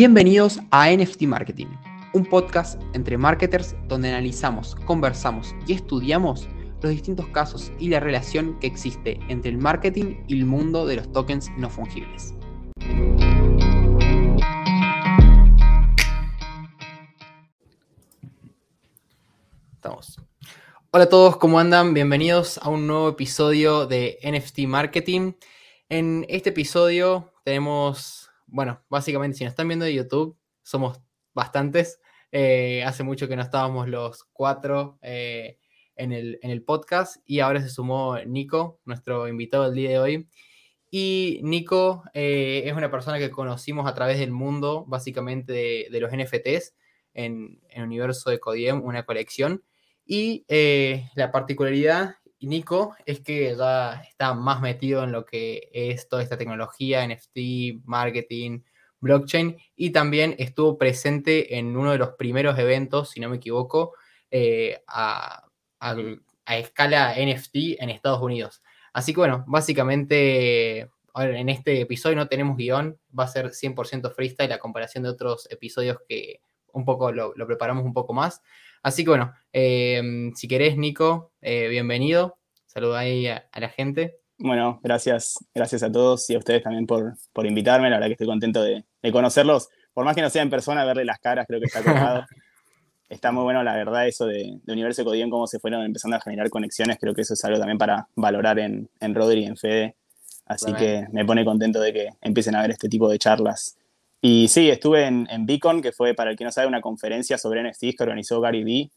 Bienvenidos a NFT Marketing, un podcast entre marketers donde analizamos, conversamos y estudiamos los distintos casos y la relación que existe entre el marketing y el mundo de los tokens no fungibles. Estamos. Hola a todos, ¿cómo andan? Bienvenidos a un nuevo episodio de NFT Marketing. En este episodio tenemos, bueno, básicamente si nos están viendo de YouTube, somos bastantes. Eh, hace mucho que no estábamos los cuatro eh, en, el, en, el, podcast y ahora se sumó Nico, nuestro invitado del día de hoy. Y Nico eh, es una persona que conocimos a través del mundo, básicamente de, los NFTs en el universo de Codiem, una colección. Y la particularidad, Nico, es que ya está más metido en lo que es toda esta tecnología, NFT, marketing, blockchain, y también estuvo presente en uno de los primeros eventos, si no me equivoco, eh, a, a, escala NFT en Estados Unidos. Así que bueno, básicamente en este episodio no tenemos guion, va a ser 100% freestyle la comparación de otros episodios que un poco lo, lo preparamos un poco más. Así que bueno, eh, si querés, Nico, eh, bienvenido. Saluda ahí a, la gente. Bueno, gracias, gracias a todos y a ustedes también por, por invitarme. La verdad que estoy contento de, conocerlos. Por más que no sea en persona, verle las caras, creo que está colgado. está muy bueno, la verdad, eso de, de Universo Codien, cómo se fueron empezando a generar conexiones. Creo que eso es algo también para valorar en, en Rodri y en Fede. Así que me pone contento de que empiecen a ver este tipo de charlas y sí, estuve en, Beacon, que fue, para el que no sabe, una conferencia sobre NFTs que organizó Gary Vee.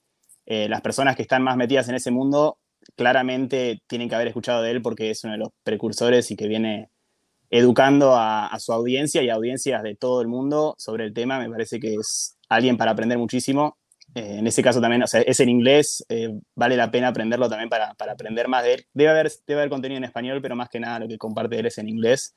Eh, las personas que están más metidas en ese mundo claramente tienen que haber escuchado de él porque es uno de los precursores y que viene educando a, su audiencia y a audiencias de todo el mundo sobre el tema. Me parece que es alguien para aprender muchísimo. Eh, en ese caso también, o sea, es en inglés, eh, vale la pena aprenderlo también para, para, aprender más de él. Debe haber, debe haber contenido en español, pero más que nada lo que comparte él es en inglés.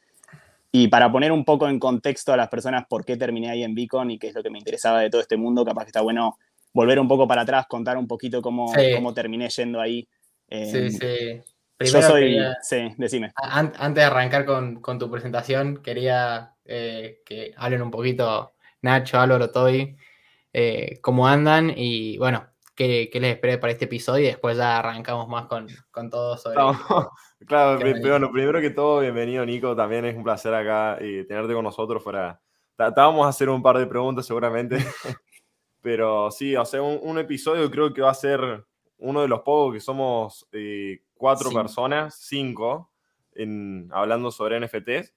Y para poner un poco en contexto a las personas por qué terminé ahí en Beacon y qué es lo que me interesaba de todo este mundo, capaz que está bueno volver un poco para atrás, contar un poquito cómo, cómo terminé yendo ahí. sí, sí. Primero yo soy, sí, decime. Antes de arrancar con, con tu presentación, quería eh, que hablen un poquito Nacho, Álvaro, Toy, eh, cómo andan y bueno, qué, qué, les esperé para este episodio y después ya arrancamos más con, con todo sobre... Claro, bueno, primero que todo, bienvenido Nico, también es un placer acá y tenerte con nosotros fuera. Vamos a hacer un par de preguntas seguramente, pero sí, o sea, un, episodio creo que va a ser uno de los pocos que somos eh, cuatro personas, cinco, en, hablando sobre NFTs.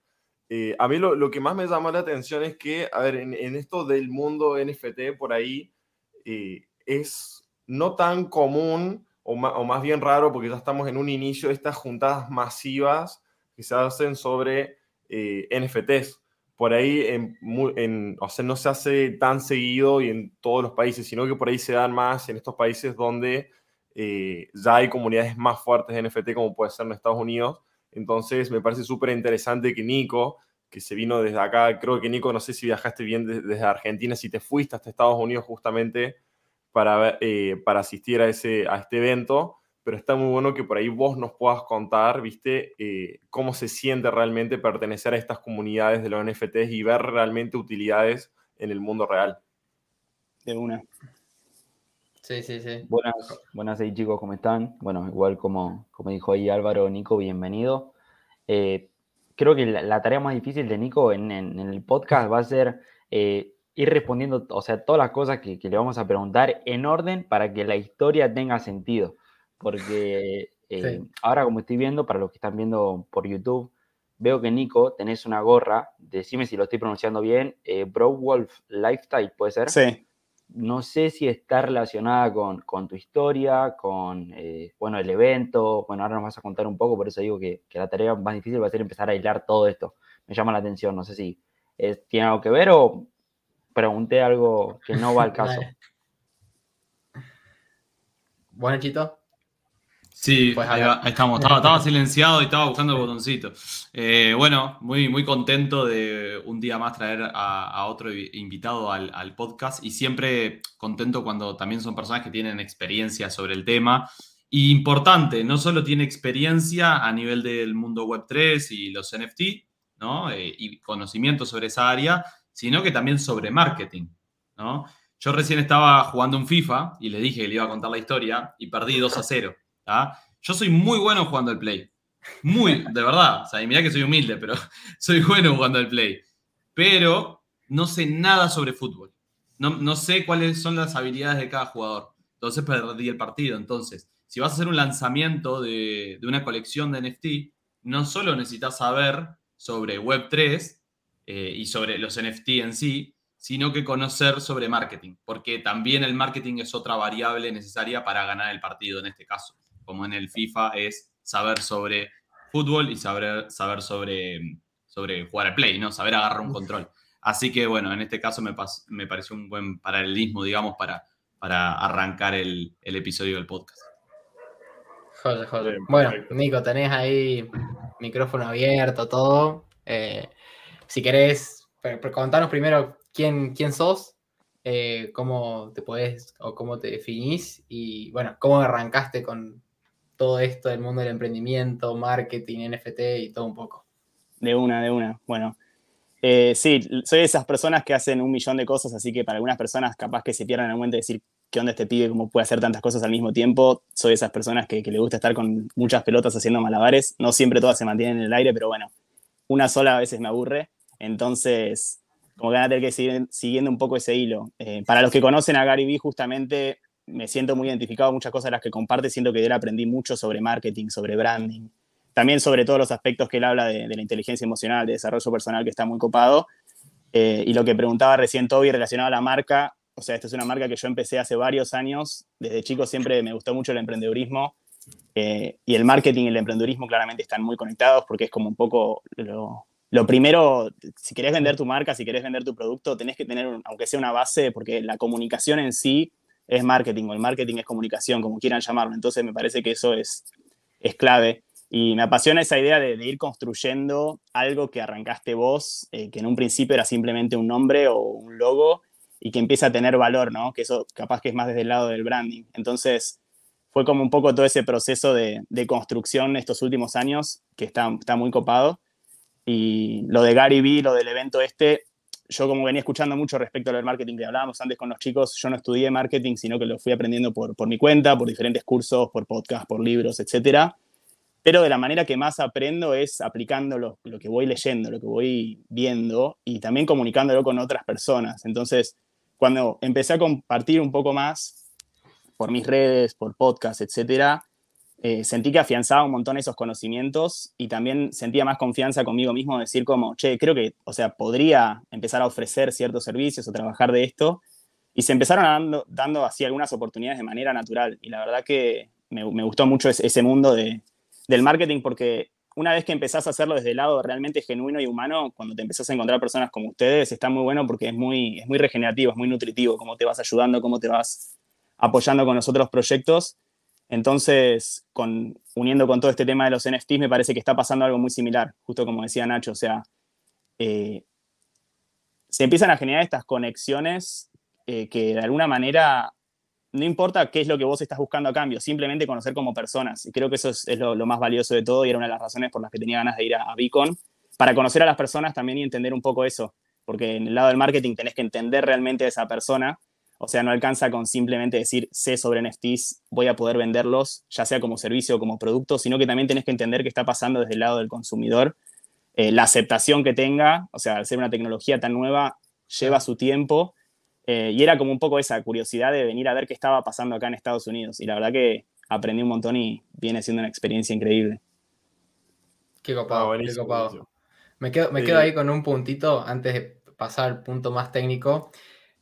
Eh, a mí lo, que más me llamó la atención es que, a ver, en, esto del mundo NFT por ahí eh, es no tan común o, más bien raro, porque ya estamos en un inicio de estas juntadas masivas que se hacen sobre eh, NFTs. Por ahí en, o sea, no se hace tan seguido y en todos los países, sino que por ahí se dan más en estos países donde eh, ya hay comunidades más fuertes de NFT, como puede ser en Estados Unidos. Entonces, me parece súper interesante que Nico, que se vino desde acá, creo que Nico, no sé si viajaste bien desde Argentina, si te fuiste hasta Estados Unidos justamente para, eh, para asistir a, ese, a este evento, pero está muy bueno que por ahí vos nos puedas contar, viste, eh, cómo se siente realmente pertenecer a estas comunidades de los NFTs y ver realmente utilidades en el mundo real. De una. Sí, sí, sí. Buenas, buenas ahí chicos, ¿cómo están? Bueno, igual como, como dijo ahí Álvaro, Nico, bienvenido. Eh, creo que la, tarea más difícil de Nico en, en, el podcast va a ser ir respondiendo, o sea, todas las cosas que, le vamos a preguntar en orden para que la historia tenga sentido. Porque eh, ahora como estoy viendo, para los que están viendo por YouTube, veo que Nico, tenés una gorra, decime si lo estoy pronunciando bien, eh, Bro Wolf Lifestyle, ¿puede ser? Sí. No sé si está relacionada con, tu historia, con, eh, bueno, el evento, bueno, ahora nos vas a contar un poco, por eso digo que, que, la tarea más difícil va a ser empezar a hilar todo esto. Me llama la atención, no sé si tiene algo que ver o pregunté algo que no va al caso. Bueno, Chito. Sí, pues ahí, estamos. Estaba, silenciado y estaba buscando el botoncito. Eh, bueno, muy, muy contento de un día más traer a, otro invitado al, podcast y siempre contento cuando también son personas que tienen experiencia sobre el tema. Y importante, no solo tiene experiencia a nivel del mundo Web3 y los NFT, ¿no? Eh, y conocimiento sobre esa área, sino que también sobre marketing, ¿no? Yo recién estaba jugando un FIFA y le dije que le iba a contar la historia y perdí 2 a 0. Yo soy muy bueno jugando al play. Muy, de verdad. O sea, y mirá que soy humilde, pero soy bueno jugando al play. Pero no sé nada sobre fútbol. No, no sé cuáles son las habilidades de cada jugador. Entonces perdí el partido. Entonces, si vas a hacer un lanzamiento de, de una colección de NFT, no solo necesitas saber sobre Web3 eh, y sobre los NFT en sí, sino que conocer sobre marketing, porque también el marketing es otra variable necesaria para ganar el partido en este caso, como en el FIFA es saber sobre fútbol y saber, saber sobre, sobre jugar al play, ¿no? Saber agarrar un control. Así que bueno, en este caso me, me pareció un buen paralelismo, digamos, para, para arrancar el, el episodio del podcast. Joder, joder. Bueno, Nico, tenés ahí micrófono abierto, todo. Eh, si querés, contanos primero quién, quién sos, eh, cómo te podés o cómo te definís y, bueno, cómo arrancaste con todo esto del mundo del emprendimiento, marketing, NFT y todo un poco. De una, de una. Bueno, eh, sí, soy de esas personas que hacen un millón de cosas, así que para algunas personas capaz que se pierdan el momento de decir qué onda este pibe, cómo puede hacer tantas cosas al mismo tiempo. Soy de esas personas que, le gusta estar con muchas pelotas haciendo malabares. No siempre todas se mantienen en el aire, pero bueno, una sola a veces me aburre. Entonces, como que van a tener que seguir siguiendo un poco ese hilo. Eh, para los que conocen a Gary Vee, justamente me siento muy identificado muchas cosas de las que comparte. Siento que de él aprendí mucho sobre marketing, sobre branding, también sobre todos los aspectos que él habla de, la inteligencia emocional, de desarrollo personal, que está muy copado. Eh, y lo que preguntaba recién Toby relacionado a la marca, o sea, esta es una marca que yo empecé hace varios años. Desde chico siempre me gustó mucho el emprendedurismo. Eh, y el marketing y el emprendedurismo claramente están muy conectados porque es como un poco lo, lo primero, si querés vender tu marca, si querés vender tu producto, tenés que tener, aunque sea una base, porque la comunicación en sí es marketing, o el marketing es comunicación, como quieran llamarlo. Entonces me parece que eso es, es clave. Y me apasiona esa idea de, ir construyendo algo que arrancaste vos, eh, que en un principio era simplemente un nombre o un logo, y que empieza a tener valor, ¿no? Que eso capaz que es más desde el lado del branding. Entonces, fue como un poco todo ese proceso de, construcción estos últimos años, que está, está muy copado. Y lo de Gary Vee, lo del evento este, yo como venía escuchando mucho respecto al marketing que hablábamos antes con los chicos, yo no estudié marketing, sino que lo fui aprendiendo por, por mi cuenta, por diferentes cursos, por podcast, por libros, etcétera. Pero de la manera que más aprendo es aplicando lo, que voy leyendo, lo que voy viendo y también comunicándolo con otras personas. Entonces, cuando empecé a compartir un poco más por mis redes, por podcast, etcétera, eh, sentí que afianzaba un montón esos conocimientos y también sentía más confianza conmigo mismo, decir como, che, creo que, o sea, podría empezar a ofrecer ciertos servicios o trabajar de esto. Y se empezaron dando, dando así algunas oportunidades de manera natural. Y la verdad que me, me gustó mucho ese, ese mundo de, del marketing porque una vez que empezás a hacerlo desde el lado realmente genuino y humano, cuando te empezás a encontrar personas como ustedes, está muy bueno porque es muy, es muy regenerativo, es muy nutritivo, cómo te vas ayudando, cómo te vas apoyando con los otros proyectos. Entonces, uniendo con todo este tema de los NFTs, me parece que está pasando algo muy similar, justo como decía Nacho, o sea, eh, se empiezan a generar estas conexiones eh, que de alguna manera no importa qué es lo que vos estás buscando a cambio, simplemente conocer como personas. Y creo que eso es, lo, más valioso de todo y era una de las razones por las que tenía ganas de ir a, Beacon, para conocer a las personas también y entender un poco eso. Porque en el lado del marketing tenés que entender realmente a esa persona. O sea, no alcanza con simplemente decir, sé sobre NFTs, voy a poder venderlos, ya sea como servicio o como producto, sino que también tenés que entender qué está pasando desde el lado del consumidor, eh, la aceptación que tenga, o sea, al ser una tecnología tan nueva, lleva su tiempo eh, y era como un poco esa curiosidad de venir a ver qué estaba pasando acá en Estados Unidos. Y la verdad que aprendí un montón y viene siendo una experiencia increíble. Qué copado, qué copado. Me quedo, me quedo ahí con un puntito antes de pasar al punto más técnico.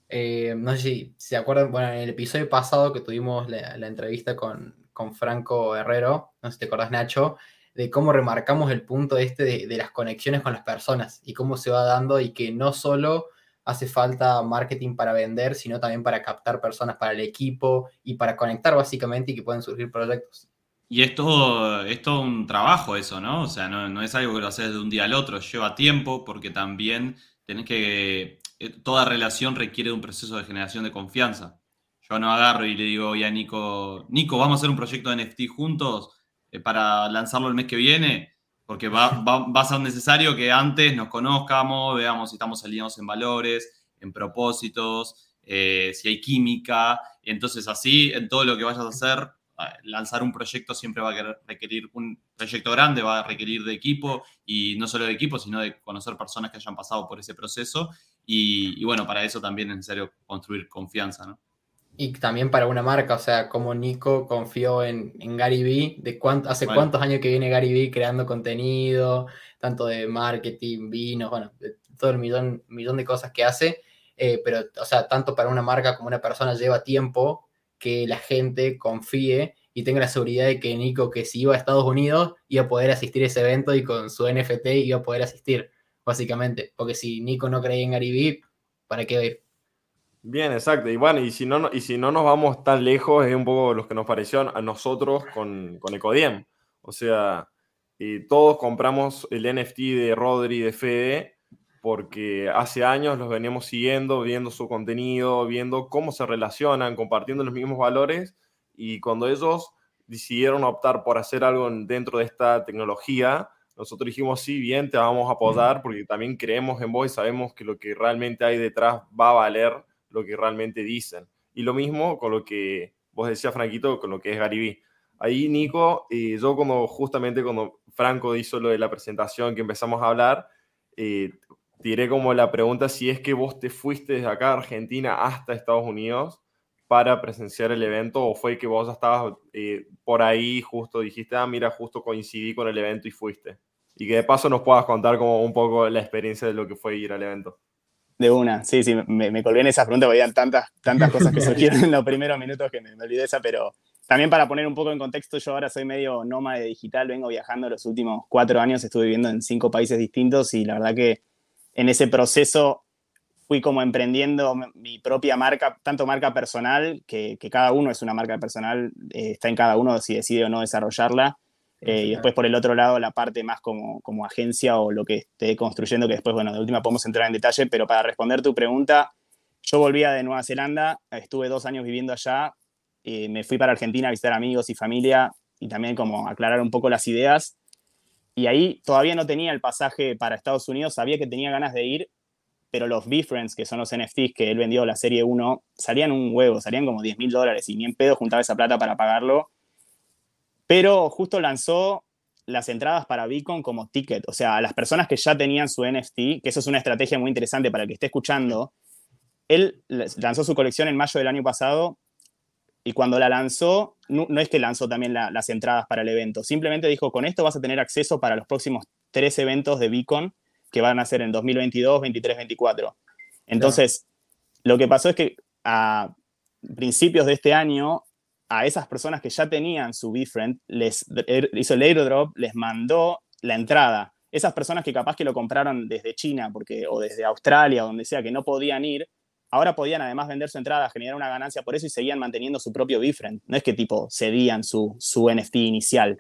Eh, no sé si se acuerdan, bueno, en el episodio pasado que tuvimos la, entrevista con, con, Franco Herrero, no sé si te acordás, Nacho, de cómo remarcamos el punto este de, de, las conexiones con las personas y cómo se va dando y que no solo hace falta marketing para vender, sino también para captar personas para el equipo y para conectar básicamente y que pueden surgir proyectos. Y es todo, es todo un trabajo eso, ¿no? O sea, no, es algo que lo haces de un día al otro, lleva tiempo porque también tenés que, toda relación requiere de un proceso de generación de confianza. Yo no agarro y le digo oye a Nico, Nico, vamos a hacer un proyecto de NFT juntos eh, para lanzarlo el mes que viene. porque va, va, a ser necesario que antes nos conozcamos, veamos si estamos alineados en valores, en propósitos, eh, si hay química. Entonces así, en todo lo que vayas a hacer, lanzar un proyecto siempre va a requerir un proyecto grande, va a requerir de equipo y no solo de equipo, sino de conocer personas que hayan pasado por ese proceso. Y, bueno, para eso también es necesario construir confianza, ¿no? Y también para una marca, o sea, como Nico confió en, Gary Vee, de cuánto, hace cuántos años que viene Gary Vee creando contenido, tanto de marketing, vinos, bueno, todo el millón, millón de cosas que hace, eh, pero, o sea, tanto para una marca como una persona lleva tiempo que la gente confíe y tenga la seguridad de que Nico, que si iba a Estados Unidos, iba a poder asistir a ese evento y con su NFT iba a poder asistir, básicamente. Porque si Nico no creía en Gary ¿para qué ir? Bien, exacto. Y bueno, y si no, y si no nos vamos tan lejos, es un poco lo que nos pareció a nosotros con, con Ecodiem. O sea, todos compramos el NFT de Rodri de Fede porque hace años los veníamos siguiendo, viendo su contenido, viendo cómo se relacionan, compartiendo los mismos valores. Y cuando ellos decidieron optar por hacer algo dentro de esta tecnología, nosotros dijimos, sí, bien, te vamos a apoyar porque también creemos en vos y sabemos que lo que realmente hay detrás va a valer lo que realmente dicen. Y lo mismo con lo que vos decías, Franquito, con lo que es Garibí. Ahí, Nico, eh, yo como justamente cuando Franco hizo lo de la presentación que empezamos a hablar, eh, tiré como la pregunta si es que vos te fuiste desde acá, Argentina, hasta Estados Unidos para presenciar el evento o fue que vos estabas eh, por ahí justo, dijiste, ah, mira, justo coincidí con el evento y fuiste. Y que de paso nos puedas contar como un poco la experiencia de lo que fue ir al evento. De una, sí, sí, me, me colgué en esas preguntas porque habían tantas, tantas cosas que surgieron en los primeros minutos que me, me, olvidé esa, pero también para poner un poco en contexto, yo ahora soy medio nómade digital, vengo viajando los últimos cuatro años, estuve viviendo en cinco países distintos y la verdad que en ese proceso fui como emprendiendo mi propia marca, tanto marca personal, que, que cada uno es una marca personal, eh, está en cada uno si decide o no desarrollarla, eh, y después por el otro lado la parte más como, como agencia o lo que esté construyendo, que después, bueno, de última podemos entrar en detalle, pero para responder tu pregunta, yo volvía de Nueva Zelanda, estuve dos años viviendo allá, eh, me fui para Argentina a visitar amigos y familia y también como aclarar un poco las ideas. Y ahí todavía no tenía el pasaje para Estados Unidos, sabía que tenía ganas de ir, pero los B-Friends, que son los NFTs que él vendió la serie 1, salían un huevo, salían como 10 mil dólares y ni en pedo juntaba esa plata para pagarlo. Pero justo lanzó las entradas para Beacon como ticket, o sea, a las personas que ya tenían su NFT, que eso es una estrategia muy interesante para el que esté escuchando, él lanzó su colección en mayo del año pasado y cuando la lanzó, no, es que lanzó también las entradas para el evento, simplemente dijo, con esto vas a tener acceso para los próximos tres eventos de Beacon que van a ser en 2022, 23, 24. Entonces, lo que pasó es que a principios de este año a esas personas que ya tenían su BeFriend, les er, hizo el airdrop, les mandó la entrada. Esas personas que capaz que lo compraron desde China porque, o desde Australia, o donde sea, que no podían ir, ahora podían además vender su entrada, generar una ganancia por eso y seguían manteniendo su propio BeFriend. No es que tipo cedían su, su NFT inicial.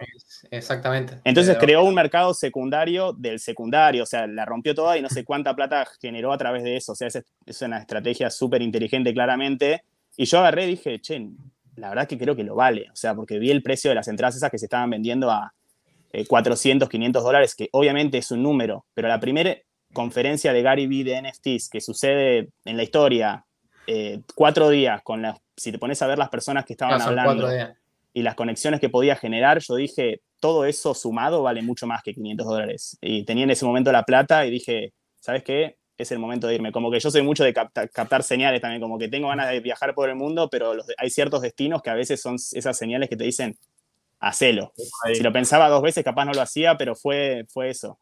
Exactamente. Entonces creó un mercado secundario del secundario, o sea, la rompió toda y no sé cuánta plata generó a través de eso. O sea, es, es una estrategia súper inteligente claramente. Y yo agarré y dije, che, la verdad que creo que lo vale. O sea, porque vi el precio de las entradas esas que se estaban vendiendo a 400, eh, 500 dólares, que obviamente es un número, pero la primera conferencia de Gary Vee de NFTs que sucede en la historia, eh, cuatro días, con las, si te pones a ver las personas que estaban hablando y las conexiones que podía generar, yo dije, todo eso sumado vale mucho más que 500 dólares. Y tenía en ese momento la plata y dije, ¿sabes qué? es el momento de irme. Como que yo soy mucho de captar, señales también, como que tengo ganas de viajar por el mundo, pero hay ciertos destinos que a veces son esas señales que te dicen, hacelo. Si lo pensaba dos veces, capaz no lo hacía, pero fue, fue eso.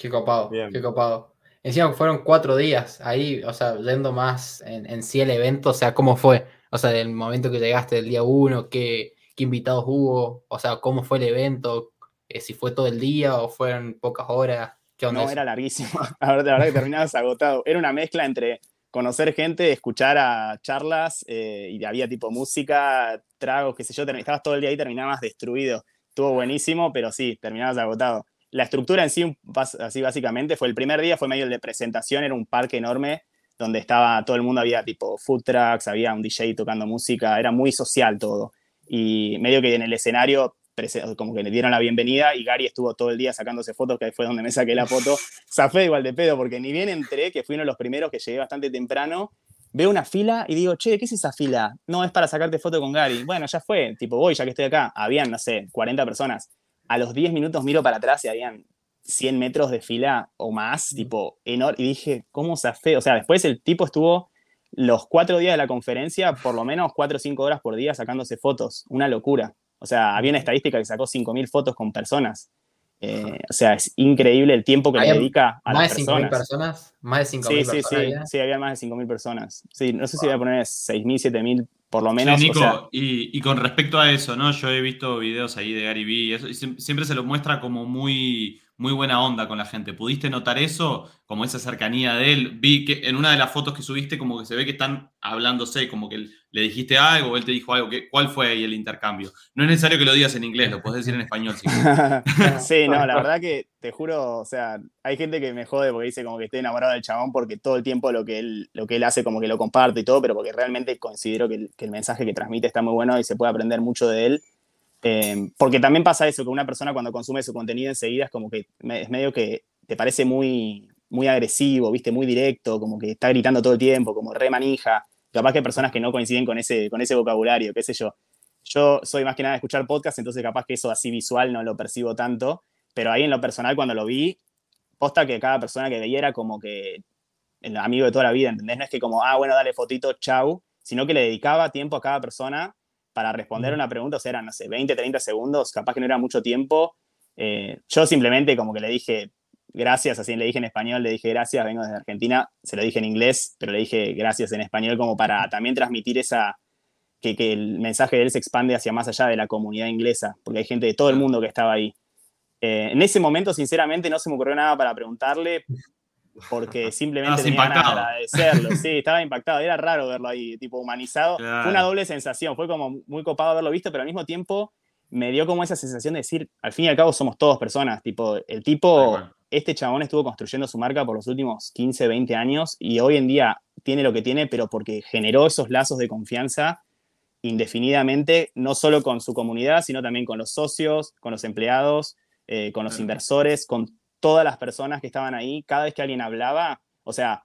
Qué copado, qué copado. Encima fueron cuatro días ahí, o sea, yendo más en, sí el evento, o sea, ¿cómo fue? O sea, del momento que llegaste, del día uno, ¿qué, qué invitados hubo? O sea, ¿cómo fue el evento? Eh, si fue todo el día o fueron pocas horas no, era larguísimo. La verdad, la verdad que terminabas agotado. Era una mezcla entre conocer gente, escuchar a charlas eh, y había tipo música, tragos, qué sé yo. Estabas todo el día ahí y terminabas destruido. Estuvo buenísimo, pero sí, terminabas agotado. La estructura en sí, así básicamente, fue el primer día, fue medio de presentación, era un parque enorme donde estaba todo el mundo, había tipo food trucks, había un DJ tocando música, era muy social todo. Y medio que en el escenario como que le dieron la bienvenida y Gary estuvo todo el día sacándose fotos, que fue donde me saqué la foto. Zafé igual de pedo, porque ni bien entré, que fui uno de los primeros que llegué bastante temprano, veo una fila y digo, che, ¿qué es esa fila? No, es para sacarte foto con Gary. Bueno, ya fue, tipo, voy, ya que estoy acá. Habían, no sé, 40 personas. A los 10 minutos miro para atrás y habían 100 metros de fila o más, tipo, enorme. Y dije, ¿cómo zafé? O sea, después el tipo estuvo los cuatro días de la conferencia, por lo menos cuatro o cinco horas por día sacándose fotos. Una locura. O sea, había una estadística que sacó 5.000 fotos con personas. Eh, o sea, es increíble el tiempo que le dedica a las personas. ¿Más de 5.000 personas? ¿Más de 5.000 sí, personas? Sí, sí, sí, había más de 5.000 personas. Sí, no sé si voy a poner 6.000, 7.000 por lo menos. Sí, Nico, y, con respecto a eso, ¿no? Yo he visto videos ahí de Gary Vee y, eso, y siempre se lo muestra como muy, muy buena onda con la gente. ¿Pudiste notar eso? Como esa cercanía de él. Vi que en una de las fotos que subiste, como que se ve que están hablándose, como que le dijiste algo, él te dijo algo. ¿Cuál fue ahí el intercambio? No es necesario que lo digas en inglés, lo puedes decir en español. sí, no, la verdad que te juro, o sea, hay gente que me jode porque dice como que estoy enamorado del chabón porque todo el tiempo lo que él, lo que él hace como que lo comparto y todo, pero porque realmente considero que el mensaje que transmite está muy bueno y se puede aprender mucho de él. Eh, porque también pasa eso, que una persona cuando consume su contenido enseguida es como que es medio que te parece muy, muy agresivo, viste, muy directo, como que está gritando todo el tiempo, como re manija. Capaz que hay personas que no coinciden con ese, con ese vocabulario, qué sé yo. Yo soy más que nada de escuchar podcast, entonces capaz que eso así visual no lo percibo tanto, pero ahí en lo personal cuando lo vi, posta que cada persona que veía era como que el amigo de toda la vida, ¿entendés? No es que como, ah, bueno, dale fotito, chau, sino que le dedicaba tiempo a cada persona para responder una pregunta, o sea, eran, no sé, 20, 30 segundos, capaz que no era mucho tiempo. Eh, yo simplemente como que le dije gracias, así le dije en español, le dije gracias, vengo desde Argentina, se lo dije en inglés, pero le dije gracias en español como para también transmitir esa, que, que el mensaje de él se expande hacia más allá de la comunidad inglesa, porque hay gente de todo el mundo que estaba ahí. Eh, en ese momento, sinceramente, no se me ocurrió nada para preguntarle, porque simplemente tenía ganas de agradecerlo. Sí, estaba impactado. Era raro verlo ahí, tipo humanizado. Fue una doble sensación. Fue como muy copado haberlo visto, pero al mismo tiempo me dio como esa sensación de decir, al fin y al cabo somos todos personas. Tipo, el tipo, este chabón estuvo construyendo su marca por los últimos 15, 20 años y hoy en día tiene lo que tiene, pero porque generó esos lazos de confianza indefinidamente, no solo con su comunidad, sino también con los socios, con los empleados, eh, con los inversores, con todas las personas que estaban ahí, cada vez que alguien hablaba, o sea,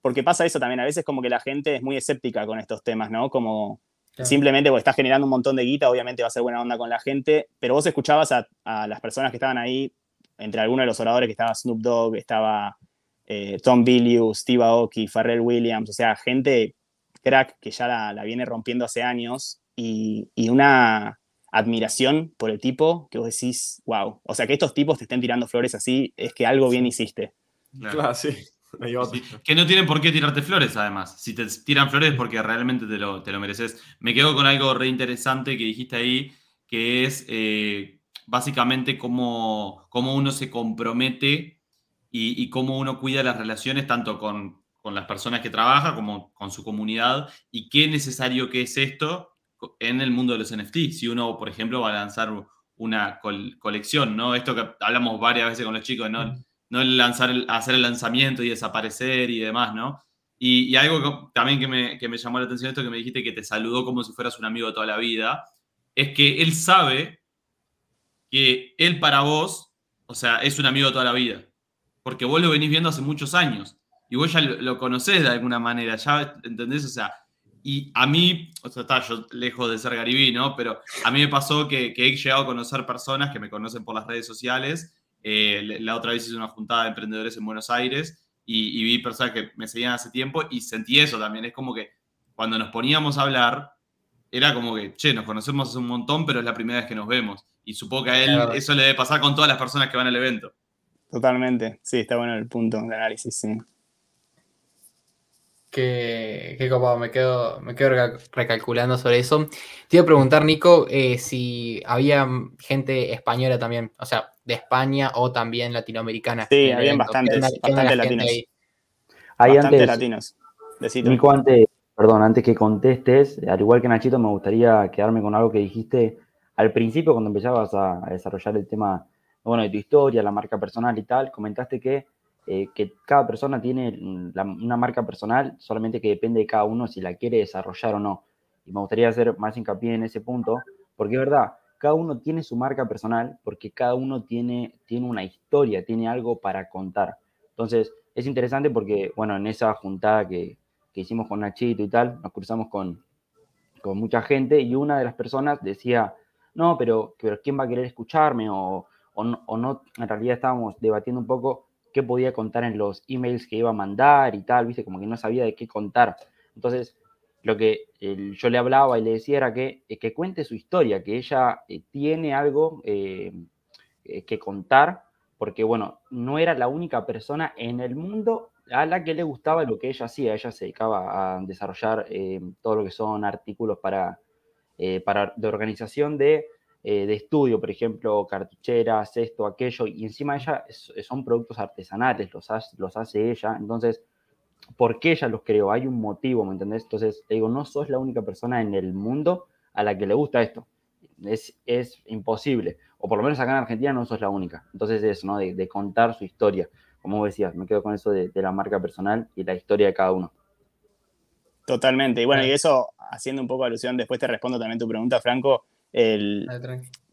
porque pasa eso también, a veces como que la gente es muy escéptica con estos temas, ¿no? Como simplemente porque estás generando un montón de guita, obviamente va a ser buena onda con la gente, pero vos escuchabas a, las personas que estaban ahí, entre algunos de los oradores que estaba Snoop Dogg, estaba eh, Tom Billius, Steve Aoki, Pharrell Williams, o sea, gente crack que ya la, viene rompiendo hace años y, y una admiración por el tipo que vos decís, wow, o sea, que estos tipos te estén tirando flores así, es que algo bien hiciste. Claro, sí. Que no tienen por qué tirarte flores, además. Si te tiran flores es porque realmente te lo, te lo mereces. Me quedo con algo re interesante que dijiste ahí, que es eh, básicamente cómo, cómo, uno se compromete y, y, cómo uno cuida las relaciones tanto con, con las personas que trabaja como con su comunidad y qué necesario que es esto en el mundo de los NFT. Si uno, por ejemplo, va a lanzar una colección, ¿no? Esto que hablamos varias veces con los chicos, ¿no? No el lanzar, hacer el lanzamiento y desaparecer y demás, ¿no? Y, algo también que me, que me, llamó la atención, esto que me dijiste que te saludó como si fueras un amigo de toda la vida, es que él sabe que él para vos, o sea, es un amigo de toda la vida, porque vos lo venís viendo hace muchos años y vos ya lo, lo conocés de alguna manera, ya, ¿entendés? O sea, y a mí, o sea, está yo lejos de ser garibí, ¿no? Pero a mí me pasó que, he llegado a conocer personas que me conocen por las redes sociales. Eh, la otra vez hice una juntada de emprendedores en Buenos Aires y, vi personas que me seguían hace tiempo y sentí eso también. Es como que cuando nos poníamos a hablar, era como que, che, nos conocemos hace un montón, pero es la primera vez que nos vemos. Y supongo que a él eso le debe pasar con todas las personas que van al evento. Totalmente, sí, está bueno el punto de análisis, sí. Qué, qué copado, me quedo, me quedo recalculando sobre eso. Te iba a preguntar, Nico, eh, si había gente española también, o sea, de España o también latinoamericana. Sí, había bastantes, bastante latinos. Hay antes, latinos. Nico, antes, perdón, antes que contestes, al igual que Nachito, me gustaría quedarme con algo que dijiste al principio cuando empezabas a, a desarrollar el tema, bueno, de tu historia, la marca personal y tal, comentaste que eh, que cada persona tiene una marca personal, solamente que depende de cada uno si la quiere desarrollar o no. Y me gustaría hacer más hincapié en ese punto, porque es verdad, cada uno tiene su marca personal porque cada uno tiene, tiene una historia, tiene algo para contar. Entonces, es interesante porque, bueno, en esa juntada que, hicimos con Nachito y tal, nos cruzamos con, con mucha gente y una de las personas decía, no, pero, pero ¿quién va a querer escucharme? O, o no, en realidad estábamos debatiendo un poco qué podía contar en los emails que iba a mandar y tal, viste, como que no sabía de qué contar. Entonces, lo que yo le hablaba y le decía era que, eh, que cuente su historia, que ella eh, tiene algo eh, que contar, porque bueno, no era la única persona en el mundo a la que le gustaba lo que ella hacía. Ella se dedicaba a desarrollar todo lo que son artículos para, para de organización de, de, estudio, por ejemplo, cartucheras, esto, aquello, y encima ella son productos artesanales, los los hace ella. Entonces, por qué ella los creó, hay un motivo, ¿me entendés? Entonces, te digo, no sos la única persona en el mundo a la que le gusta esto. Es, es imposible, o por lo menos acá en Argentina no sos la única. Entonces, eso, ¿no? De, contar su historia. Como decías, me quedo con eso de, la marca personal y la historia de cada uno. Totalmente. Y bueno, y eso, haciendo un poco alusión, después te respondo también tu pregunta, Franco. El,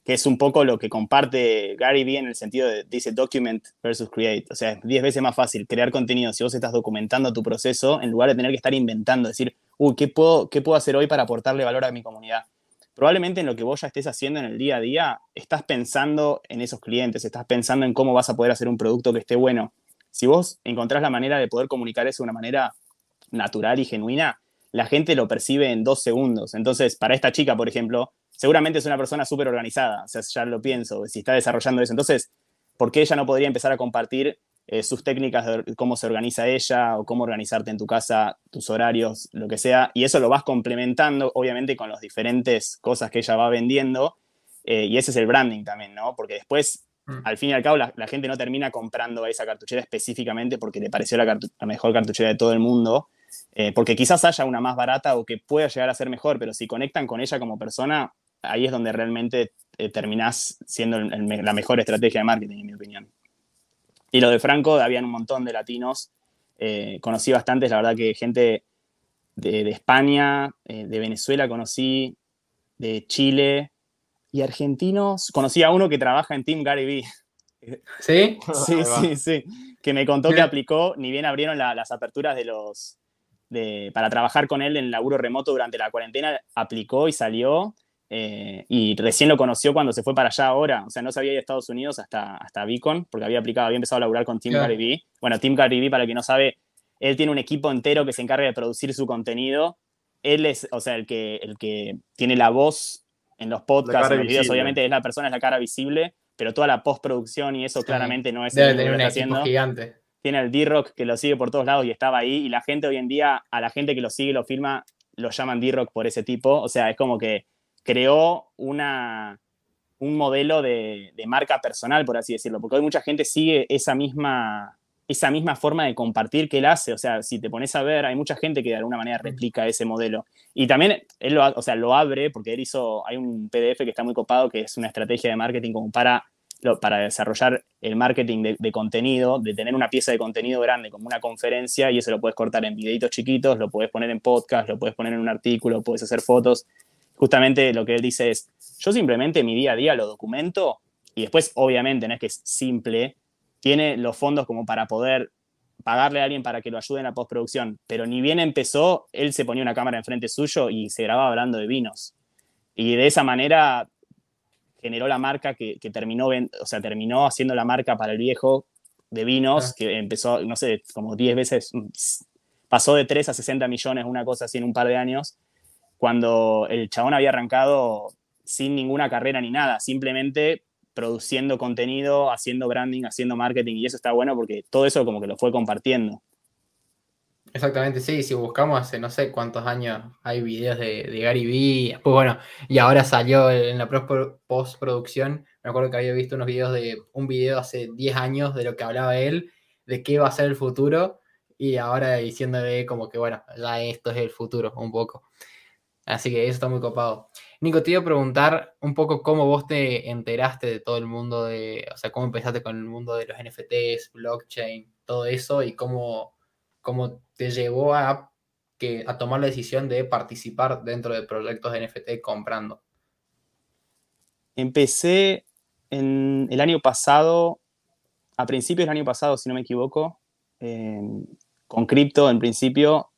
que es un poco lo que comparte Gary Vee en el sentido de, dice document versus create. O sea, es 10 veces más fácil crear contenido si vos estás documentando tu proceso en lugar de tener que estar inventando, decir, uy, ¿qué puedo, ¿qué puedo hacer hoy para aportarle valor a mi comunidad? Probablemente en lo que vos ya estés haciendo en el día a día, estás pensando en esos clientes, estás pensando en cómo vas a poder hacer un producto que esté bueno. Si vos encontrás la manera de poder comunicar eso de una manera natural y genuina, la gente lo percibe en dos segundos. Entonces, para esta chica, por ejemplo, seguramente es una persona súper organizada, o sea, ya lo pienso, si está desarrollando eso. Entonces, ¿por qué ella no podría empezar a compartir eh, sus técnicas de cómo se organiza ella o cómo organizarte en tu casa, tus horarios, lo que sea? Y eso lo vas complementando, obviamente, con las diferentes cosas que ella va vendiendo. Eh, y ese es el branding también, ¿no? Porque después, mm. al fin y al cabo, la, gente no termina comprando esa cartuchera específicamente porque le pareció la, mejor cartuchera de todo el mundo. Eh, porque quizás haya una más barata o que pueda llegar a ser mejor, pero si conectan con ella como persona, ahí es donde realmente eh, terminás siendo la mejor estrategia de marketing, en mi opinión. Y lo de Franco, habían un montón de latinos, eh, conocí bastantes, la verdad que gente de, España, eh, de Venezuela conocí, de Chile y argentinos. Conocí a uno que trabaja en Team Gary Vee. ¿Sí? Sí, sí, sí. Que me contó que aplicó, ni bien abrieron las aperturas de los, para trabajar con él en laburo remoto durante la cuarentena, aplicó y salió eh, y recién lo conoció cuando se fue para allá ahora. O sea, no se había ido a Estados Unidos hasta, hasta Beacon, porque había aplicado, había empezado a laburar con Tim Gary Bueno, Tim Gary para el que no sabe, él tiene un equipo entero que se encarga de producir su contenido. Él es, o sea, el que, el que tiene la voz en los podcasts, en los videos, obviamente es la persona, es la cara visible, pero toda la postproducción y eso claramente no es Debe tener un equipo gigante. Tiene el D-Rock que lo sigue por todos lados y estaba ahí, y la gente hoy en día, a la gente que lo sigue, lo filma, lo llaman D-Rock por ese tipo. O sea, es como que creó una, un modelo de, marca personal, por así decirlo, porque hoy mucha gente sigue esa misma, esa misma forma de compartir que él hace. O sea, si te pones a ver, hay mucha gente que de alguna manera replica ese modelo. Y también él lo, o sea, lo abre porque él hizo, hay un PDF que está muy copado, que es una estrategia de marketing como para, para desarrollar el marketing de, de, contenido, de tener una pieza de contenido grande como una conferencia y eso lo puedes cortar en videitos chiquitos, lo puedes poner en podcast, lo puedes poner en un artículo, puedes hacer fotos justamente lo que él dice es, yo simplemente mi día a día lo documento y después obviamente no es que es simple, tiene los fondos como para poder pagarle a alguien para que lo ayude en la postproducción, pero ni bien empezó, él se ponía una cámara enfrente suyo y se grababa hablando de vinos. Y de esa manera generó la marca que, terminó, o sea, terminó haciendo la marca para el viejo de vinos, ah. que empezó, no sé, como 10 veces, pasó de 3 a 60 millones, una cosa así en un par de años, cuando el chabón había arrancado sin ninguna carrera ni nada, simplemente produciendo contenido, haciendo branding, haciendo marketing, y eso está bueno porque todo eso como que lo fue compartiendo. Exactamente, sí, si buscamos hace no sé cuántos años hay videos de, Gary Vee, después bueno, y ahora salió en la postproducción, me acuerdo que había visto unos videos de un video hace 10 años de lo que hablaba él, de qué va a ser el futuro, y ahora diciéndole como que bueno, ya esto es el futuro, un poco. Así que eso está muy copado. Nico, te iba a preguntar un poco cómo vos te enteraste de todo el mundo de, o sea, cómo empezaste con el mundo de los NFTs, blockchain, todo eso y cómo, cómo te llevó a, que, a tomar la decisión de participar dentro de proyectos de NFT comprando. empecé en el año pasado, a principios del año pasado, si no me equivoco, con cripto en principio,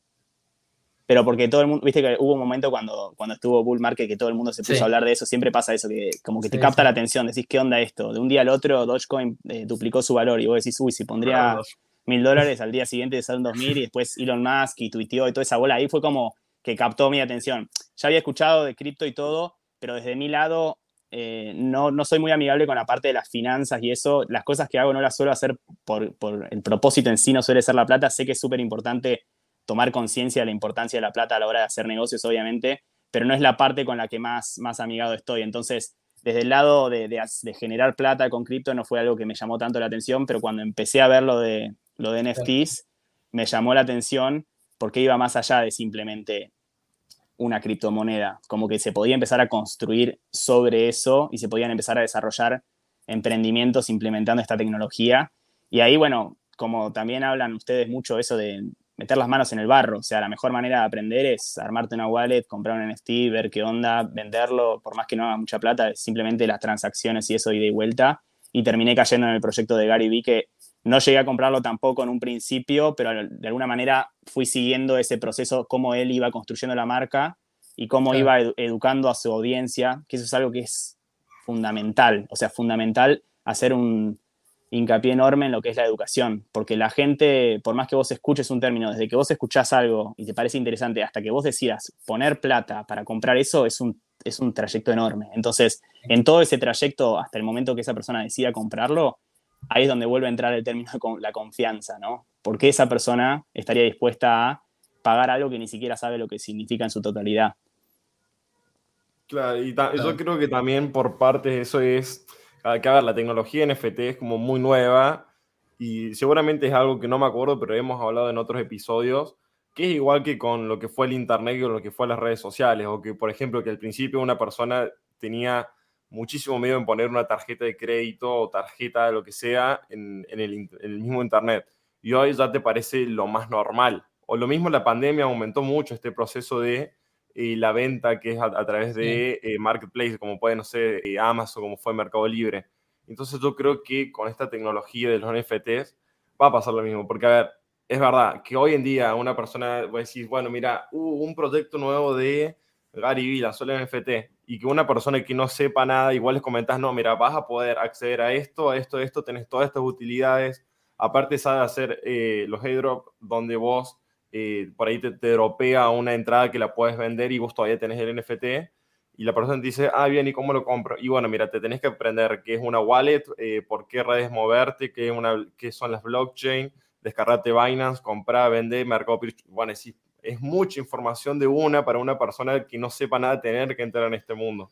pero porque todo el mundo, viste que hubo un momento cuando, cuando estuvo Bull Market que todo el mundo se puso a hablar de eso, siempre pasa eso, que como que te capta la atención, decís, ¿qué onda esto? De un día al otro, Dogecoin eh, duplicó su valor y vos decís, uy, si pondría mil dólares al día siguiente salen dos mil y después Elon Musk y tuiteó y toda esa bola ahí fue como que captó mi atención. Ya había escuchado de cripto y todo, pero desde mi lado eh, no, no soy muy amigable con la parte de las finanzas y eso. Las cosas que hago no las suelo hacer por, por el propósito en sí, no suele ser la plata. Sé que es súper importante tomar conciencia de la importancia de la plata a la hora de hacer negocios, obviamente, pero no es la parte con la que más, más amigado estoy. Entonces, desde el lado de, de, generar plata con cripto no fue algo que me llamó tanto la atención, pero cuando empecé a ver lo de, lo de NFTs, me llamó la atención porque iba más allá de simplemente una criptomoneda, como que se podía empezar a construir sobre eso y se podían empezar a desarrollar emprendimientos implementando esta tecnología. Y ahí, bueno, como también hablan ustedes mucho eso de meter las manos en el barro, o sea, la mejor manera de aprender es armarte una wallet, comprar un NFT, ver qué onda, venderlo, por más que no haga mucha plata, simplemente las transacciones y eso ida y vuelta. Y terminé cayendo en el proyecto de Gary Vee, que no llegué a comprarlo tampoco en un principio, pero de alguna manera fui siguiendo ese proceso, cómo él iba construyendo la marca y cómo iba educando a su audiencia, que eso es algo que es fundamental, o sea, fundamental hacer un hincapié enorme en lo que es la educación, porque la gente, por más que vos escuches un término, desde que vos escuchás algo y te parece interesante hasta que vos decidas poner plata para comprar eso, es un, es un trayecto enorme. Entonces, en todo ese trayecto, hasta el momento que esa persona decida comprarlo, ahí es donde vuelve a entrar el término de la confianza, ¿no? Porque esa persona estaría dispuesta a pagar algo que ni siquiera sabe lo que significa en su totalidad. Claro, y yo creo que también por parte eso es, que a ver, la tecnología NFT es como muy nueva y seguramente es algo que no me acuerdo, pero hemos hablado en otros episodios, que es igual que con lo que fue el Internet con lo que fue las redes sociales, o que, por ejemplo, que al principio una persona tenía muchísimo miedo en poner una tarjeta de crédito o tarjeta de lo que sea en, el, mismo Internet. Y hoy ya te parece lo más normal. O lo mismo la pandemia aumentó mucho este proceso de eh, la venta que es a, través de eh, Marketplace, como puede, no sé, eh, Amazon, como fue Mercado Libre. Entonces yo creo que con esta tecnología de los NFTs va a pasar lo mismo. Porque, a ver, es verdad que hoy en día una persona va a decir, bueno, mira, hubo un proyecto nuevo de Gary Vila, solo NFT, y que una persona que no sepa nada, igual les comentas, no, mira, vas a poder acceder a esto, a esto, a esto, tenés todas estas utilidades. Aparte, sabe hacer eh, los airdrop donde vos eh, por ahí te, te una entrada que la puedes vender y vos todavía tenés el NFT. Y la persona te dice, ah, bien, ¿y cómo lo compro? Y bueno, mira, te tenés que aprender qué es una wallet, eh, por qué redes moverte, qué, una, qué son las blockchain, descargarte Binance, comprar, vender, Mercado Bueno, sí, es mucha información de una para una persona que no sepa nada tener que entrar en este mundo.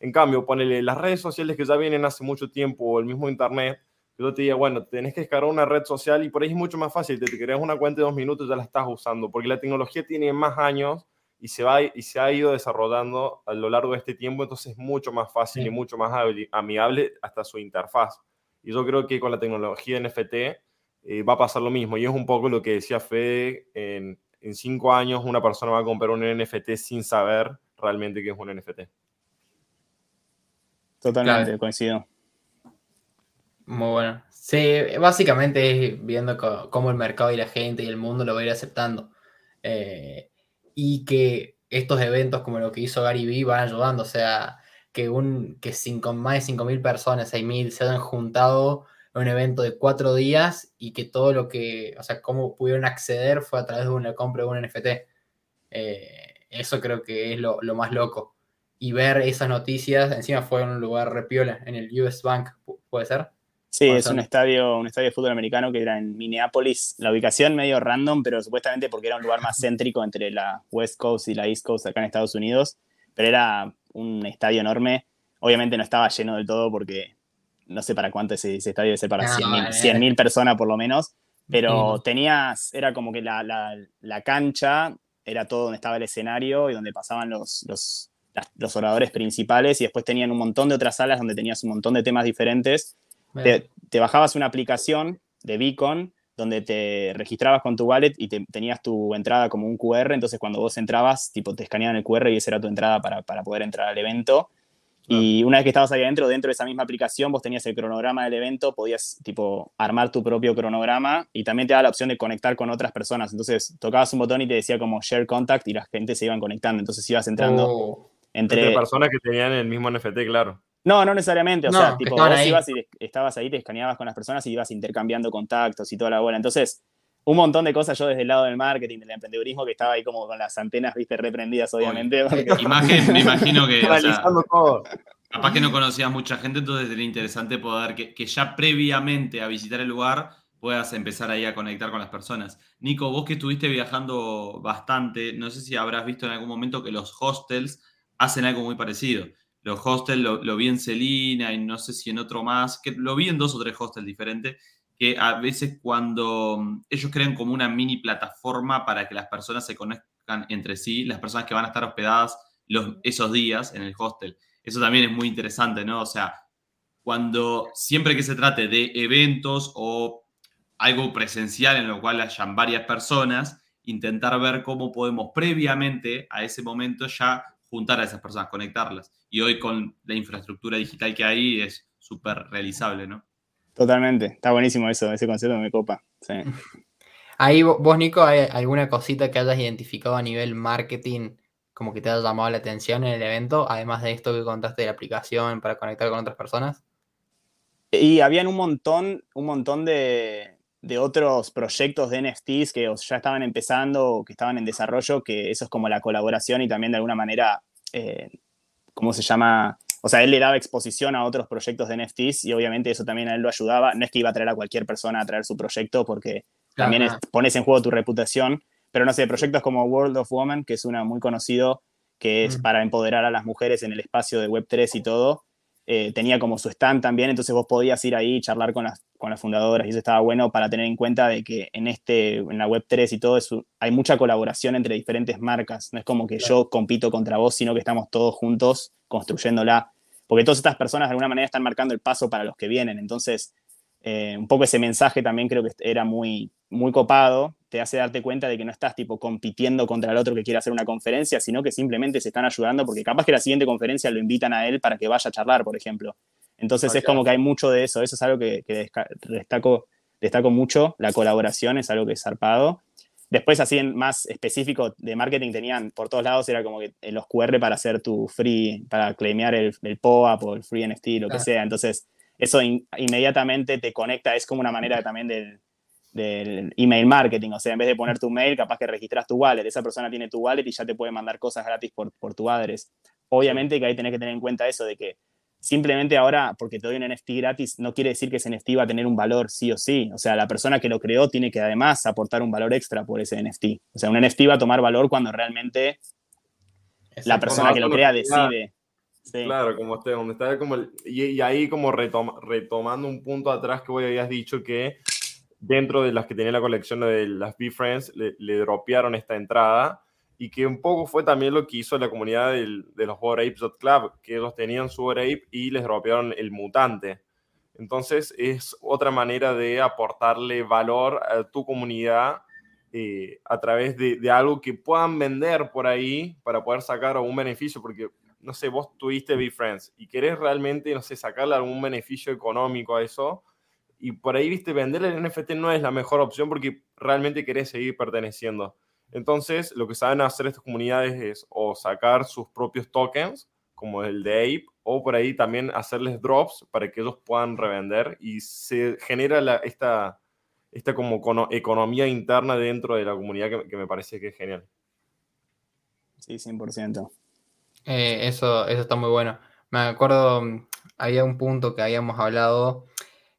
En cambio, ponele las redes sociales que ya vienen hace mucho tiempo o el mismo internet, yo te diría, bueno, tenés que descargar una red social y por ahí es mucho más fácil, te, creas una cuenta de dos minutos y ya la estás usando, porque la tecnología tiene más años y se, va, y se ha ido desarrollando a lo largo de este tiempo, entonces es mucho más fácil y mucho más amigable hasta su interfaz. Y yo creo que con la tecnología NFT eh, va a pasar lo mismo, y es un poco lo que decía Fede en, en cinco años una persona va a comprar un NFT sin saber realmente qué es un NFT. Totalmente, coincido. Muy bueno. Sí, básicamente es viendo cómo el mercado y la gente y el mundo lo va a ir aceptando. Eh, y que estos eventos como lo que hizo Gary Vee van ayudando. O sea, que, un, que cinco, más de 5.000 personas, 6.000 se hayan juntado un evento de cuatro días y que todo lo que, o sea, cómo pudieron acceder fue a través de una compra de un NFT. Eh, eso creo que es lo, más loco. Y ver esas noticias, encima fue en un lugar repiola, en el US Bank, ¿puede ser? Sí, es un estadio, un estadio de fútbol americano que era en Minneapolis. La ubicación medio random, pero supuestamente porque era un lugar más céntrico entre la West Coast y la East Coast acá en Estados Unidos. Pero era un estadio enorme. Obviamente no estaba lleno del todo porque no sé para cuánto ese, estadio debe ser para 100.000 personas por lo menos, pero tenías, era como que la, la, cancha era todo donde estaba el escenario y donde pasaban los, los, los, oradores principales y después tenían un montón de otras salas donde tenías un montón de temas diferentes. Te, te, bajabas una aplicación de Beacon donde te registrabas con tu wallet y te, tenías tu entrada como un QR, entonces cuando vos entrabas, tipo te escaneaban el QR y esa era tu entrada para, para poder entrar al evento Y una vez que estabas ahí adentro, dentro de esa misma aplicación, vos tenías el cronograma del evento, podías tipo armar tu propio cronograma y también te da la opción de conectar con otras personas. Entonces tocabas un botón y te decía como share contact y la gente se iban conectando. Entonces ibas entrando oh. entre... personas que tenían el mismo NFT, claro. No, no necesariamente. O sea, tipo, vos ibas y estabas ahí, te escaneabas con las personas y ibas intercambiando contactos y toda la bola. Entonces, un montón de cosas yo desde el lado del marketing, del emprendedurismo, que estaba ahí como con las antenas, viste, reprendidas, obviamente. Imagen, me imagino que. Capaz que no conocías mucha gente, entonces era interesante poder que, que, ya previamente a visitar el lugar puedas empezar ahí a conectar con las personas. Nico, vos que estuviste viajando bastante, no sé si habrás visto en algún momento que los hostels hacen algo muy parecido. Los hostels lo, lo vi en Celina y no sé si en otro más, que lo vi en dos o tres hostels diferentes, que a veces cuando mm, ellos crean como una mini plataforma para que las personas se conozcan entre sí, las personas que van a estar hospedadas los, esos días en el hostel. Eso también es muy interesante, ¿no? O sea, cuando siempre que se trate de eventos o algo presencial en lo cual hayan varias personas, intentar ver cómo podemos previamente a ese momento ya juntar a esas personas, conectarlas. Y hoy con la infraestructura digital que hay es súper realizable, ¿no? Totalmente, está buenísimo eso, ese concepto me copa. Ahí vos, Nico, ¿hay alguna cosita que hayas identificado a nivel marketing como que te haya llamado la atención en el evento, además de esto que contaste de la aplicación para conectar con otras personas? Y habían un montón, un montón de, otros proyectos de NFTs que ya estaban empezando o que estaban en desarrollo, que eso es como la colaboración y también de alguna manera, eh, ¿cómo se llama? o sea, él le daba exposición a otros proyectos de NFTs y obviamente eso también a él lo ayudaba. No es que iba a traer a cualquier persona a traer su proyecto porque también pones en juego tu reputación, pero no sé, proyectos como World of Women, que es una muy conocido, que es mm. para empoderar a las mujeres en el espacio de Web3 y todo, eh, tenía como su stand también, entonces vos podías ir ahí y charlar con las, con las fundadoras y eso estaba bueno para tener en cuenta de que en, este, en la Web3 y todo eso hay mucha colaboración entre diferentes marcas, no es como que yo compito contra vos, sino que estamos todos juntos construyéndola, porque todas estas personas de alguna manera están marcando el paso para los que vienen, entonces eh, un poco ese mensaje también creo que era muy, muy copado, te hace darte cuenta de que no estás tipo compitiendo contra el otro que quiere hacer una conferencia, sino que simplemente se están ayudando porque capaz que la siguiente conferencia lo invitan a él para que vaya a charlar, por ejemplo. Entonces es como que hay mucho de eso, eso es algo que, destaco, destaco mucho, la colaboración es algo que es zarpado. Después, así en más específico de marketing, tenían por todos lados, era como que los QR para hacer tu free, para claimear el, el POAP o el free NFT, lo que sea. Entonces, eso inmediatamente te conecta, es como una manera también del, del email marketing, o sea, en vez de poner tu mail, capaz que registras tu wallet, esa persona tiene tu wallet y ya te puede mandar cosas gratis por, por tu address. Obviamente que ahí tenés que tener en cuenta eso de que simplemente ahora, porque te doy un NFT gratis, no quiere decir que ese NFT va a tener un valor sí o sí. O sea, la persona que lo creó tiene que además aportar un valor extra por ese NFT. O sea, un NFT va a tomar valor cuando realmente la persona que lo crea decide. Claro, como usted, donde está como y, ahí como retomando un punto atrás que vos habías dicho que dentro de las que tenía la colección de las B-Friends le, le, dropearon esta entrada y que un poco fue también lo que hizo la comunidad del, de los Club, que ellos tenían su Ape y les dropearon el mutante. Entonces es otra manera de aportarle valor a tu comunidad eh, a través de, de, algo que puedan vender por ahí para poder sacar un beneficio, porque no sé, vos tuviste BeFriends y querés realmente, no sé, sacarle algún beneficio económico a eso, y por ahí, viste, vender el NFT no es la mejor opción porque realmente querés seguir perteneciendo. Entonces, lo que saben hacer estas comunidades es o sacar sus propios tokens, como el de Ape, o por ahí también hacerles drops para que ellos puedan revender y se genera esta, esta como economía interna dentro de la comunidad que, que me parece que es genial. Sí, 100%. Eh, eso, eso está muy bueno. Me acuerdo, había un punto que habíamos hablado,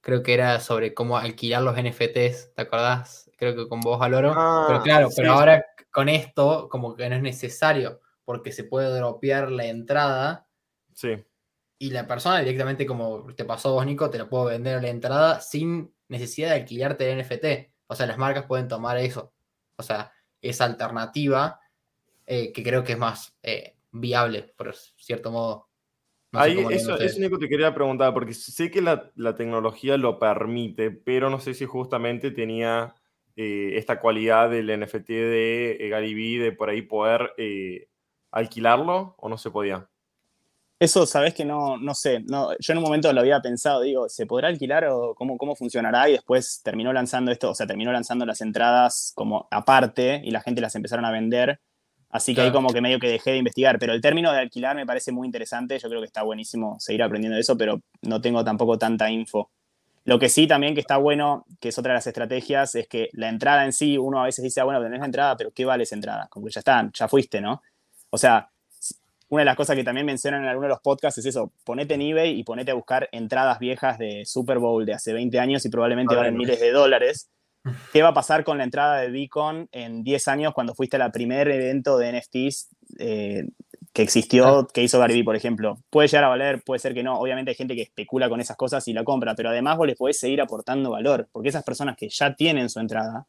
creo que era sobre cómo alquilar los NFTs, ¿te acordás? Creo que con vos, Valoro. Ah, pero claro, pero ahora con esto como que no es necesario, porque se puede dropear la entrada. Sí. Y la persona directamente, como te pasó vos, Nico, te lo puedo vender la entrada sin necesidad de alquilarte el NFT. O sea, las marcas pueden tomar eso. O sea, esa alternativa eh, que creo que es más eh, viable, por cierto modo. Ahí, eso, eso único te quería preguntar, porque sé que la, la, tecnología lo permite, pero no sé si justamente tenía eh, esta cualidad del NFT de eh, Gary de por ahí poder eh, alquilarlo o no se podía. Eso, sabes que no, no sé. No, yo en un momento lo había pensado, digo, ¿se podrá alquilar o cómo, cómo funcionará? Y después terminó lanzando esto, o sea, terminó lanzando las entradas como aparte y la gente las empezaron a vender. Así que ahí como que medio que dejé de investigar. Pero el término de alquilar me parece muy interesante. Yo creo que está buenísimo seguir aprendiendo de eso, pero no tengo tampoco tanta info. Lo que sí también que está bueno, que es otra de las estrategias, es que la entrada en sí, uno a veces dice, ah, bueno, tenés la entrada, pero ¿qué vale esa entrada? Como que ya está, ya fuiste, ¿no? O sea, una de las cosas que también mencionan en algunos de los podcasts es eso, ponete en eBay y ponete a buscar entradas viejas de Super Bowl de hace 20 años y probablemente valen miles de dólares. ¿Qué va a pasar con la entrada de Beacon en 10 años cuando fuiste al primer evento de NFTs eh, que existió, que hizo Gary por ejemplo? Puede llegar a valer, puede ser que no. Obviamente hay gente que especula con esas cosas y la compra, pero además vos les podés seguir aportando valor, porque esas personas que ya tienen su entrada,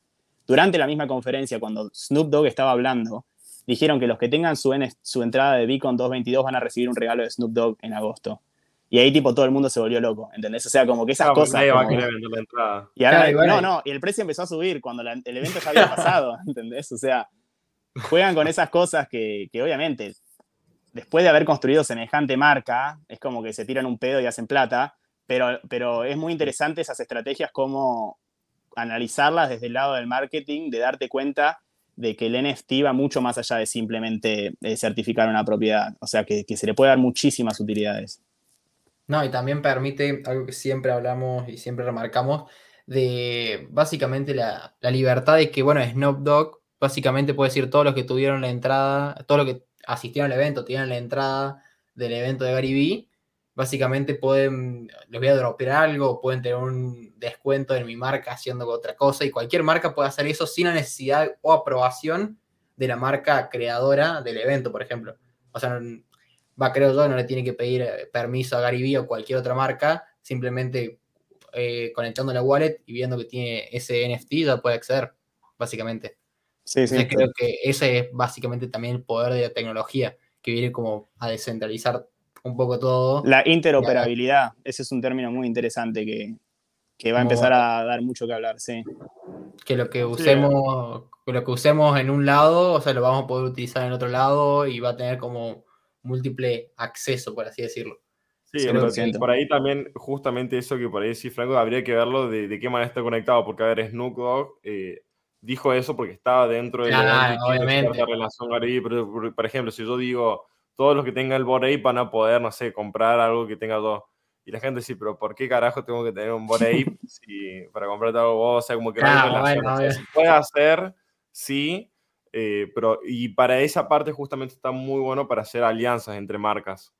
durante la misma conferencia, cuando Snoop Dogg estaba hablando, dijeron que los que tengan su, su entrada de Beacon 222 van a recibir un regalo de Snoop Dogg en agosto. Y ahí tipo todo el mundo se volvió loco, ¿entendés? O sea, como que esas cosas... va a querer vender la entrada. Y ahora, no, no, y el precio empezó a subir cuando el evento ya había pasado, ¿entendés? O sea, juegan con esas cosas que, que, obviamente, después de haber construido semejante marca, es como que se tiran un pedo y hacen plata, pero, pero es muy interesante esas estrategias como analizarlas desde el lado del marketing, de darte cuenta de que el NFT va mucho más allá de simplemente eh, certificar una propiedad, o sea, que, se le puede dar muchísimas utilidades. No, y también permite algo que siempre hablamos y siempre remarcamos, de básicamente la, libertad de que, bueno, Snoop Dogg básicamente puede decir todos los que tuvieron la entrada, todos los que asistieron al evento, tienen la entrada del evento de Gary Vee, básicamente pueden, les voy a dropear algo, pueden tener un descuento en mi marca haciendo otra cosa y cualquier marca puede hacer eso sin la necesidad o aprobación de la marca creadora del evento, por ejemplo. O sea, va, creo yo, no le tiene que pedir eh, permiso a Gary o cualquier otra marca, simplemente eh, conectando la wallet y viendo que tiene ese NFT ya puede acceder, básicamente. Sí, sí. creo que ese es básicamente también el poder de la tecnología, que viene como a descentralizar un poco todo. La interoperabilidad, ese es un término muy interesante que, va a empezar a dar mucho que hablar, sí. Que lo que usemos, lo que usemos en un lado, o sea, lo vamos a poder utilizar en otro lado y va a tener como múltiple acceso, por así decirlo. Sí, por ahí también, justamente eso que por ahí sí, Franco, habría que verlo de, de qué manera está conectado, porque a ver, Snoop Dogg eh, dijo eso porque estaba dentro de la relación pero, por ejemplo, si yo digo, todos los que tengan el Bored van a poder, no sé, comprar algo que tenga dos. Y la gente dice, pero ¿por qué carajo tengo que tener un Bored si, para comprarte algo vos? O sea, como que no hay se puede hacer, sí, eh, pero y para esa parte justamente está muy bueno para hacer alianzas entre marcas.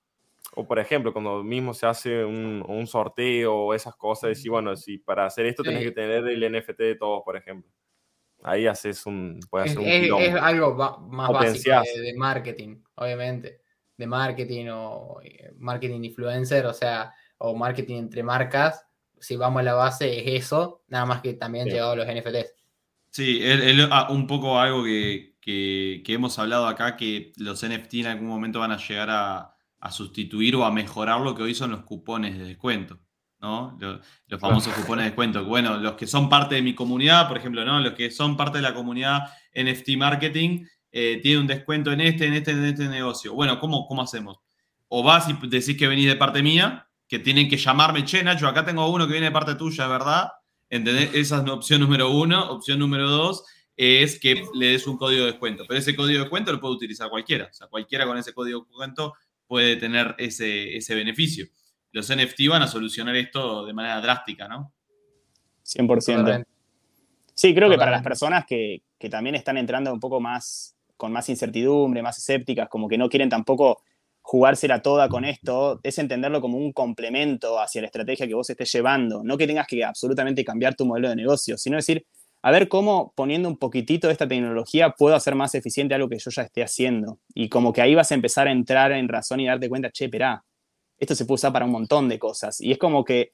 O por ejemplo, cuando mismo se hace un, un sorteo o esas cosas, y bueno, si para hacer esto tenés que tener el NFT de todos, por ejemplo. Ahí haces un, puede hacer es, un es, algo más básico de, marketing, obviamente. De marketing o eh, marketing influencer, o sea, o marketing entre marcas. Si vamos a la base, es eso, nada más que también sí. llegado los NFTs. Sí, es, ah, un poco algo que, que, hemos hablado acá, que los NFT en algún momento van a llegar a, a sustituir o a mejorar lo que hoy son los cupones de descuento. ¿No? Los, famosos cupones de descuento. Bueno, los que son parte de mi comunidad, por ejemplo, ¿no? Los que son parte de la comunidad NFT Marketing eh, tienen un descuento en este, en este, en este negocio. Bueno, ¿cómo, cómo hacemos? O vas y decís que venís de parte mía, que tienen que llamarme, che, Nacho, acá tengo uno que viene de parte tuya, ¿verdad? ¿Entendés? Esa es opción número uno. Opción número dos es que le des un código de descuento. Pero ese código de descuento lo puede utilizar cualquiera. O sea, cualquiera con ese código de descuento puede tener ese, ese beneficio los NFT van a solucionar esto de manera drástica, ¿no? 100%. Sí, creo que para las personas que, también están entrando un poco más con más incertidumbre, más escépticas, como que no quieren tampoco jugársela toda con esto, es entenderlo como un complemento hacia la estrategia que vos estés llevando. No que tengas que absolutamente cambiar tu modelo de negocio, sino decir, a ver cómo poniendo un poquitito de esta tecnología puedo hacer más eficiente algo que yo ya esté haciendo. Y como que ahí vas a empezar a entrar en razón y darte cuenta, che, esperá, esto se puede usar para un montón de cosas. Y es como que,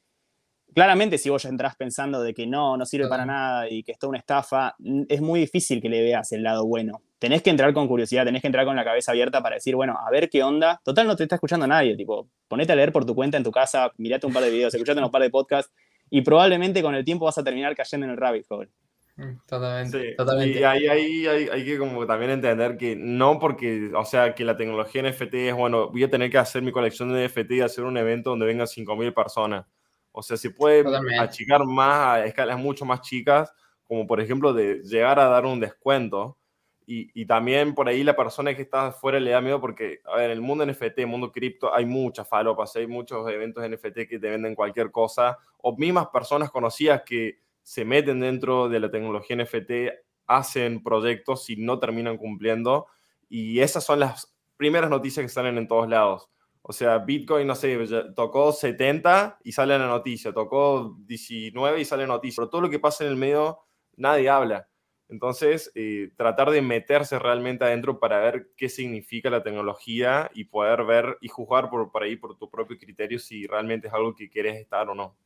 claramente, si vos ya entras pensando de que no, no sirve para nada y que es toda una estafa, es muy difícil que le veas el lado bueno. Tenés que entrar con curiosidad, tenés que entrar con la cabeza abierta para decir, bueno, a ver qué onda. Total, no te está escuchando nadie, tipo, ponete a leer por tu cuenta en tu casa, mirate un par de videos, escuchate un par de podcasts y probablemente con el tiempo vas a terminar cayendo en el rabbit hole. Mm, totalmente. Y ahí, ahí hay, que como también entender que no porque, o sea, que la tecnología NFT es, bueno, voy a tener que hacer mi colección de NFT y hacer un evento donde vengan 5.000 personas. O sea, se puede achicar más a escalas mucho más chicas, como por ejemplo de llegar a dar un descuento. Y, y, también por ahí la persona que está afuera le da miedo porque, a ver, en el mundo NFT, el mundo cripto, hay muchas falopas, hay muchos eventos NFT que te venden cualquier cosa, o mismas personas conocidas que se meten dentro de la tecnología NFT, hacen proyectos y no terminan cumpliendo. Y esas son las primeras noticias que salen en todos lados. O sea, Bitcoin, no sé, tocó 70 y sale la noticia, tocó 19 y sale la noticia, pero todo lo que pasa en el medio, nadie habla. Entonces, eh, tratar de meterse realmente adentro para ver qué significa la tecnología y poder ver y juzgar por, por ahí por tu propio criterio si realmente es algo que quieres estar o no.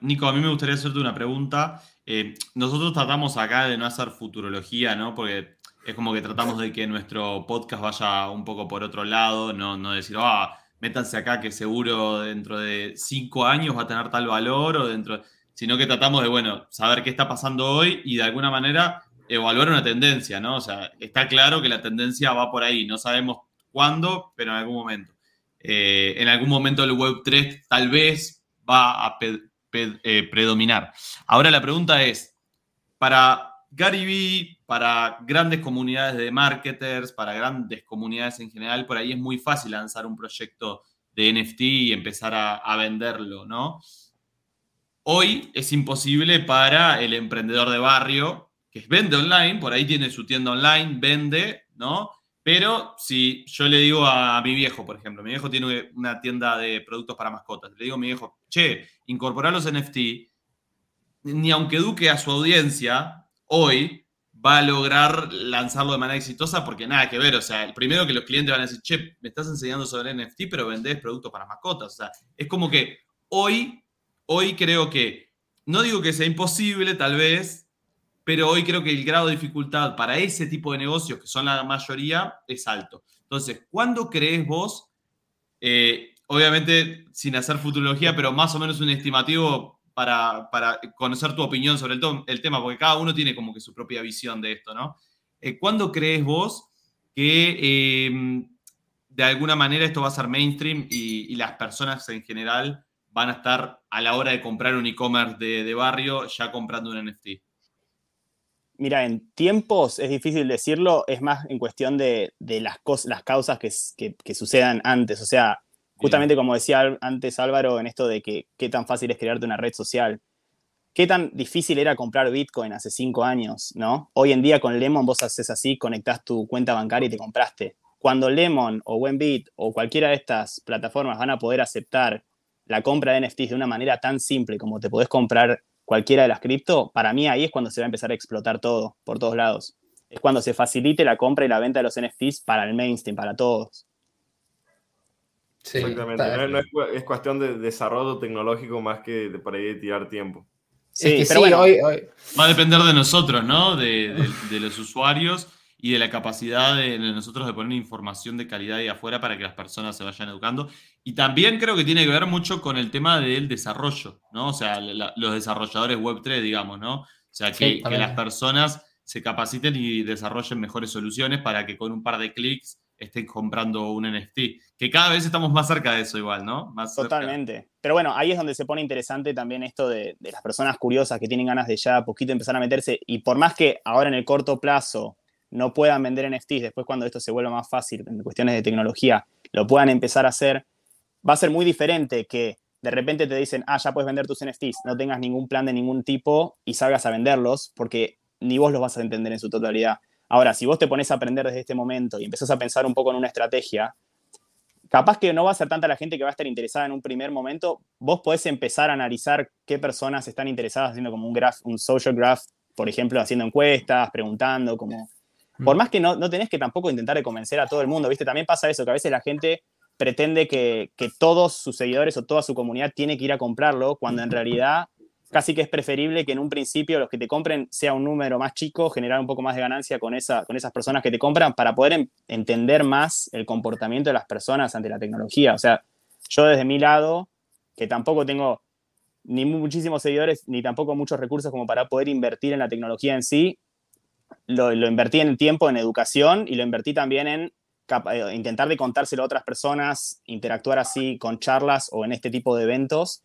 Nico, a mí me gustaría hacerte una pregunta. Eh, nosotros tratamos acá de no hacer futurología, ¿no? Porque es como que tratamos de que nuestro podcast vaya un poco por otro lado, no, decir, ah, métanse acá que seguro dentro de cinco años va a tener tal valor, o dentro, sino que tratamos de, bueno, saber qué está pasando hoy y de alguna manera evaluar una tendencia, ¿no? O sea, está claro que la tendencia va por ahí, no sabemos cuándo, pero en algún momento. Eh, en algún momento el Web3 tal vez va a eh, predominar. Ahora la pregunta es, para Gary Vee, para grandes comunidades de marketers, para grandes comunidades en general, por ahí es muy fácil lanzar un proyecto de NFT y empezar a, venderlo, ¿no? Hoy es imposible para el emprendedor de barrio que vende online, por ahí tiene su tienda online, vende, ¿no? Pero si yo le digo a mi viejo, por ejemplo, mi viejo tiene una tienda de productos para mascotas, le digo a mi viejo, che, incorporar los NFT, ni aunque eduque a su audiencia, hoy va a lograr lanzarlo de manera exitosa porque nada que ver, o sea, el primero que los clientes van a decir, che, me estás enseñando sobre NFT, pero vendés productos para mascotas, o sea, es como que hoy, hoy creo que, no digo que sea imposible tal vez, pero hoy creo que el grado de dificultad para ese tipo de negocios, que son la mayoría, es alto. Entonces, ¿cuándo crees vos, eh, obviamente sin hacer futurología, pero más o menos un estimativo para, conocer tu opinión sobre el, tema, porque cada uno tiene como que su propia visión de esto, ¿no? Eh, ¿Cuándo crees vos que em, de alguna manera esto va a ser mainstream y, las personas en general van a estar a la hora de comprar un e-commerce de barrio ya comprando un NFT? Mira, en tiempos es difícil decirlo, es más en cuestión de, las, las causas que, sucedan antes. O sea, justamente como decía antes Álvaro, en esto de que qué tan fácil es crearte una red social. Qué tan difícil era comprar Bitcoin hace cinco años, ¿no? Hoy en día con Lemon vos haces así, conectás tu cuenta bancaria y te compraste. Cuando Lemon o Wenbit o cualquiera de estas plataformas van a poder aceptar la compra de NFTs de una manera tan simple como te podés comprar cualquiera de las cripto, para mí ahí es cuando se va a empezar a explotar todo, por todos lados. Es cuando se facilite la compra y la venta de los NFTs para el mainstream, para todos. Sí, Exactamente. es, cuestión de desarrollo tecnológico más que de por ahí tirar tiempo. Sí, pero bueno, hoy, va a depender de nosotros, ¿no? de los usuarios y de la capacidad de, nosotros de poner información de calidad ahí afuera para que las personas se vayan educando. Y también creo que tiene que ver mucho con el tema del desarrollo, ¿no? O sea, los desarrolladores Web3, digamos, ¿no? O sea, que, que, las personas se capaciten y desarrollen mejores soluciones para que con un par de clics estén comprando un NFT. Que cada vez estamos más cerca de eso igual, ¿no? Más Totalmente. Pero bueno, ahí es donde se pone interesante también esto de, de las personas curiosas que tienen ganas de ya poquito empezar a meterse. Y por más que ahora en el corto plazo no puedan vender NFTs, después cuando esto se vuelva más fácil en cuestiones de tecnología, lo puedan empezar a hacer, va a ser muy diferente que de repente te dicen, ah, ya puedes vender tus NFTs, no tengas ningún plan de ningún tipo y salgas a venderlos, porque ni vos los vas a entender en su totalidad. Ahora, si vos te pones a aprender desde este momento y empezás a pensar un poco en una estrategia, capaz que no va a ser tanta la gente que va a estar interesada en un primer momento, vos podés empezar a analizar qué personas están interesadas haciendo como un graph, un social graph, por ejemplo, haciendo encuestas, preguntando, como por más que no, no tenés que tampoco intentar de convencer a todo el mundo, ¿viste? También pasa eso, que a veces la gente pretende que, todos sus seguidores o toda su comunidad tiene que ir a comprarlo, cuando en realidad casi que es preferible que en un principio los que te compren sea un número más chico, generar un poco más de ganancia con, esa, con esas personas que te compran para poder entender más el comportamiento de las personas ante la tecnología. O sea, yo desde mi lado, que tampoco tengo ni muchísimos seguidores, ni tampoco muchos recursos como para poder invertir en la tecnología en sí. Lo, invertí en tiempo, en educación, y lo invertí también en eh, intentar de contárselo a otras personas, interactuar así con charlas o en este tipo de eventos.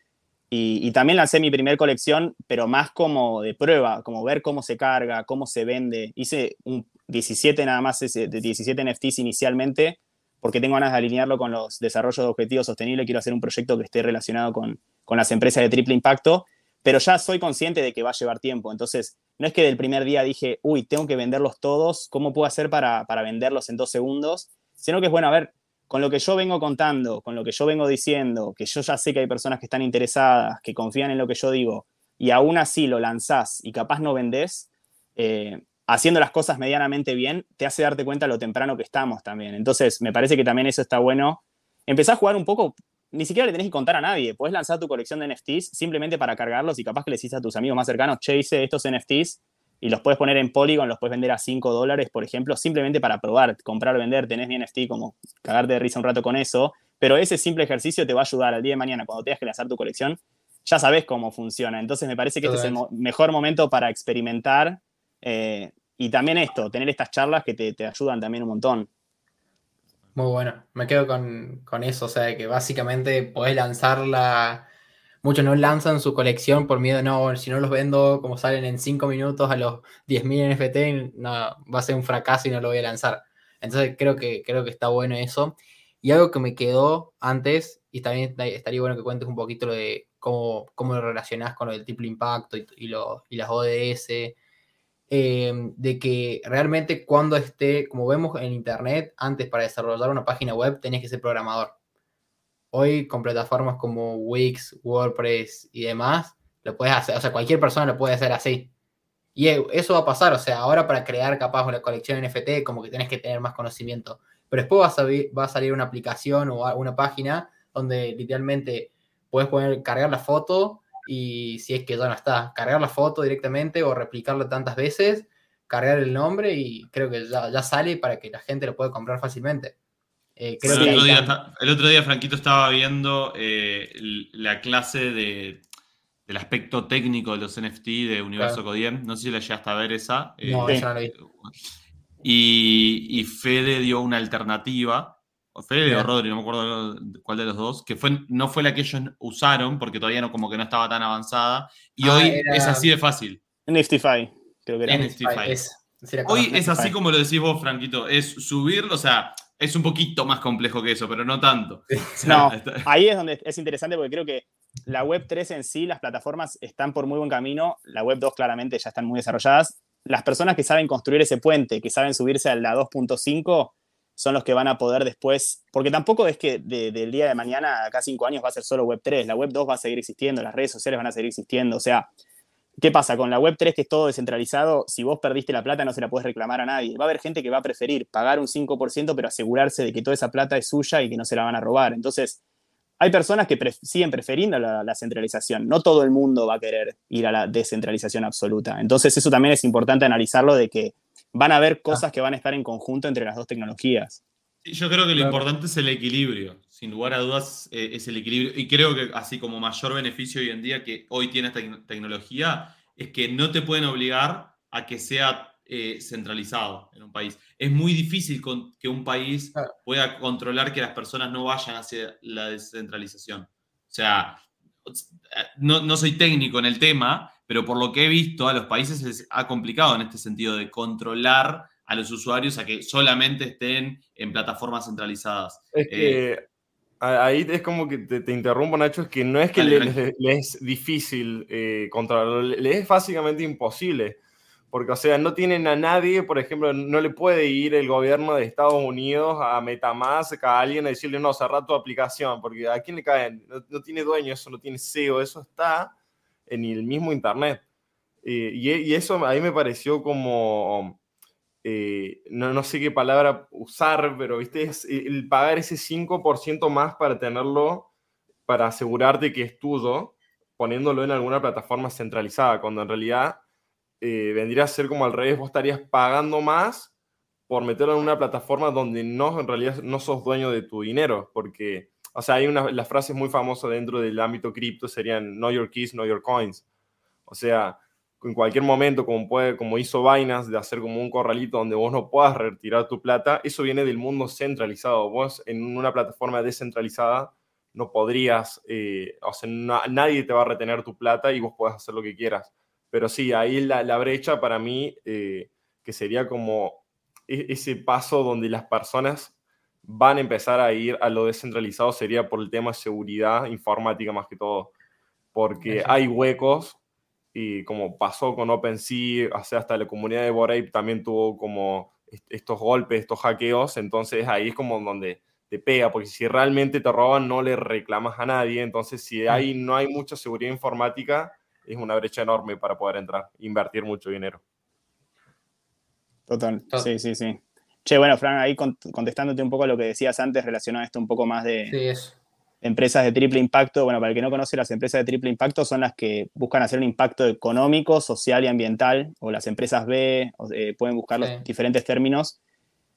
Y, también lancé mi primer colección, pero más como de prueba, como ver cómo se carga, cómo se vende. Hice un 17 nada más, de 17 NFTs inicialmente, porque tengo ganas de alinearlo con los desarrollos de objetivos sostenibles. Quiero hacer un proyecto que esté relacionado con, con las empresas de triple impacto, pero ya soy consciente de que va a llevar tiempo. Entonces, no es que del primer día dije, uy, tengo que venderlos todos, ¿cómo puedo hacer para, para venderlos en dos segundos? Sino que es bueno, a ver, con lo que yo vengo contando, con lo que yo vengo diciendo, que yo ya sé que hay personas que están interesadas, que confían en lo que yo digo, y aún así lo lanzás y capaz no vendés, eh, haciendo las cosas medianamente bien, te hace darte cuenta lo temprano que estamos también. Entonces, me parece que también eso está bueno. Empezás a jugar un poco, ni siquiera le tenés que contar a nadie, puedes lanzar tu colección de NFTs simplemente para cargarlos y capaz que le decís a tus amigos más cercanos, che, hice estos NFTs y los puedes poner en Polygon, los puedes vender a 5 dólares, por ejemplo, simplemente para probar, comprar o vender, tenés mi NFT como cagarte de risa un rato con eso, pero ese simple ejercicio te va a ayudar al día de mañana cuando tengas que lanzar tu colección, ya sabes cómo funciona. Entonces me parece que este es el mejor momento para experimentar eh, y también esto, tener estas charlas que te, ayudan también un montón. Muy bueno, me quedo con, con eso, o sea, que básicamente podés lanzar la Muchos no lanzan su colección por miedo, no, si no los vendo como salen en 5 minutos a los 10.000 NFT, no, va a ser un fracaso y no lo voy a lanzar. Entonces creo que, creo que está bueno eso. Y algo que me quedó antes, y también estaría bueno que cuentes un poquito lo de cómo, cómo lo relacionás con lo del triple impacto y, y, y las ODS, eh, de que realmente cuando esté, como vemos en Internet, antes para desarrollar una página web tenés que ser programador hoy con plataformas como Wix, WordPress y demás, lo puedes hacer, o sea, cualquier persona lo puede hacer así. Y e, eso va a pasar, o sea, ahora para crear capaz una colección NFT, como que tenés que tener más conocimiento. Pero después va a, salir, va a salir una aplicación o una página donde literalmente puedes poner, cargar la foto y si es que ya no está, cargar la foto directamente o replicarlo tantas veces, cargar el nombre y creo que ya, ya sale para que la gente lo pueda comprar fácilmente. Eh, el, otro día, Franquito estaba viendo eh, la clase de, del aspecto técnico de los NFT de Universo Codiem. No sé si la llegaste a ver esa. No, eh, no la vi. Y, Fede dio una alternativa. O Fede o Rodri, no me acuerdo cuál de los dos, que fue, no fue la que ellos usaron porque todavía no, como que no estaba tan avanzada. Y ah, hoy es así de fácil. NFTify, creo que era. NFTify. hoy es así como lo decís vos, Franquito. Es subirlo, o sea, es un poquito más complejo que eso, pero no tanto. no, ahí es donde es interesante porque creo que la web 3 en sí, las plataformas están por muy buen camino, la web 2 claramente ya están muy desarrolladas. Las personas que saben construir ese puente, que saben subirse a la 2.5, son los que van a poder después, porque tampoco es que del día de mañana, acá cinco años, va a ser solo web 3, la web 2 va a seguir existiendo, las redes sociales van a seguir existiendo, o sea, ¿Qué pasa? Con la Web3, que es todo descentralizado, si vos perdiste la plata no se la puedes reclamar a nadie. Va a haber gente que va a preferir pagar un 5%, pero asegurarse de que toda esa plata es suya y que no se la van a robar. Entonces, hay personas que siguen prefiriendo la, centralización. No todo el mundo va a querer ir a la descentralización absoluta. Entonces, eso también es importante analizarlo de que van a haber cosas que van a estar en conjunto entre las dos tecnologías. Yo creo que lo importante es el equilibrio. Sin lugar a dudas, eh, es el equilibrio. Y creo que así como mayor beneficio hoy en día que hoy tiene esta tecnología, es que no te pueden obligar a que sea eh, centralizado en un país. Es muy difícil que un país pueda controlar que las personas no vayan hacia la descentralización. O sea, no, no soy técnico en el tema, pero por lo que he visto, a los países les ha complicado en este sentido de controlar a los usuarios a que solamente estén en plataformas centralizadas. Es que eh, ahí es como que te, interrumpo, Nacho, es que no es que le, es difícil eh, controlarlo, le es básicamente imposible. Porque, o sea, no tienen a nadie, por ejemplo, no le puede ir el gobierno de Estados Unidos a Metamask a alguien a decirle, no, cerrar tu aplicación, porque ¿a quién le caen? No, tiene dueño, eso no tiene SEO, eso está en el mismo Internet. Eh, y, eso a mí me pareció como eh, no, no, sé qué palabra usar, pero ¿viste? Es el pagar ese 5% más para tenerlo, para asegurarte que es tuyo, poniéndolo en alguna plataforma centralizada, cuando en realidad eh, vendría a ser como al revés, vos estarías pagando más por meterlo en una plataforma donde no, en realidad no sos dueño de tu dinero, porque, o sea, hay una, las frases muy famosas dentro del ámbito cripto serían know your keys, know your coins. O sea, en cualquier momento, como, puede, como hizo Binance, de hacer como un corralito donde vos no puedas retirar tu plata, eso viene del mundo centralizado. Vos en una plataforma descentralizada no podrías, eh, o sea, nadie te va a retener tu plata y vos podés hacer lo que quieras. Pero sí, ahí la, la brecha para mí, eh, que sería como e, ese paso donde las personas van a empezar a ir a lo descentralizado, sería por el tema de seguridad informática más que todo. Porque hay huecos y como pasó con OpenSea, hasta la comunidad de Borape también tuvo como estos golpes, estos hackeos, entonces ahí es como donde te pega, porque si realmente te roban no le reclamas a nadie, entonces si hay, no hay mucha seguridad informática, es una brecha enorme para poder entrar, invertir mucho dinero. Total, sí, sí, sí. Che, bueno, Fran, ahí contestándote un poco a lo que decías antes relacionado a esto un poco más de empresas de triple impacto. Bueno, para el que no conoce, las empresas de triple impacto son las que buscan hacer un impacto económico, social y ambiental, o las empresas B, eh, pueden buscar los diferentes términos.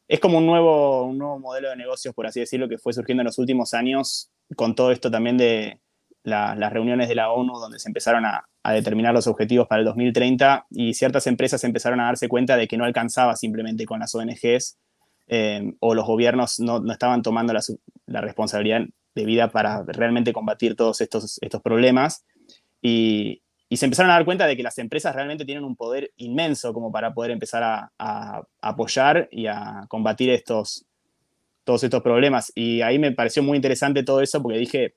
Es como un nuevo, un nuevo modelo de negocios, por así decirlo, que fue surgiendo en los últimos años con todo esto también de las reuniones de la ONU, donde se empezaron a, determinar los objetivos para el 2030 y ciertas empresas empezaron a darse cuenta de que no alcanzaba simplemente con las ONGs eh, o los gobiernos no, estaban tomando la, la, responsabilidad debida para realmente combatir todos estos, estos problemas. Y, y se empezaron a dar cuenta de que las empresas realmente tienen un poder inmenso como para poder empezar a, apoyar y a combatir estos, todos estos problemas. Y ahí me pareció muy interesante todo eso porque dije,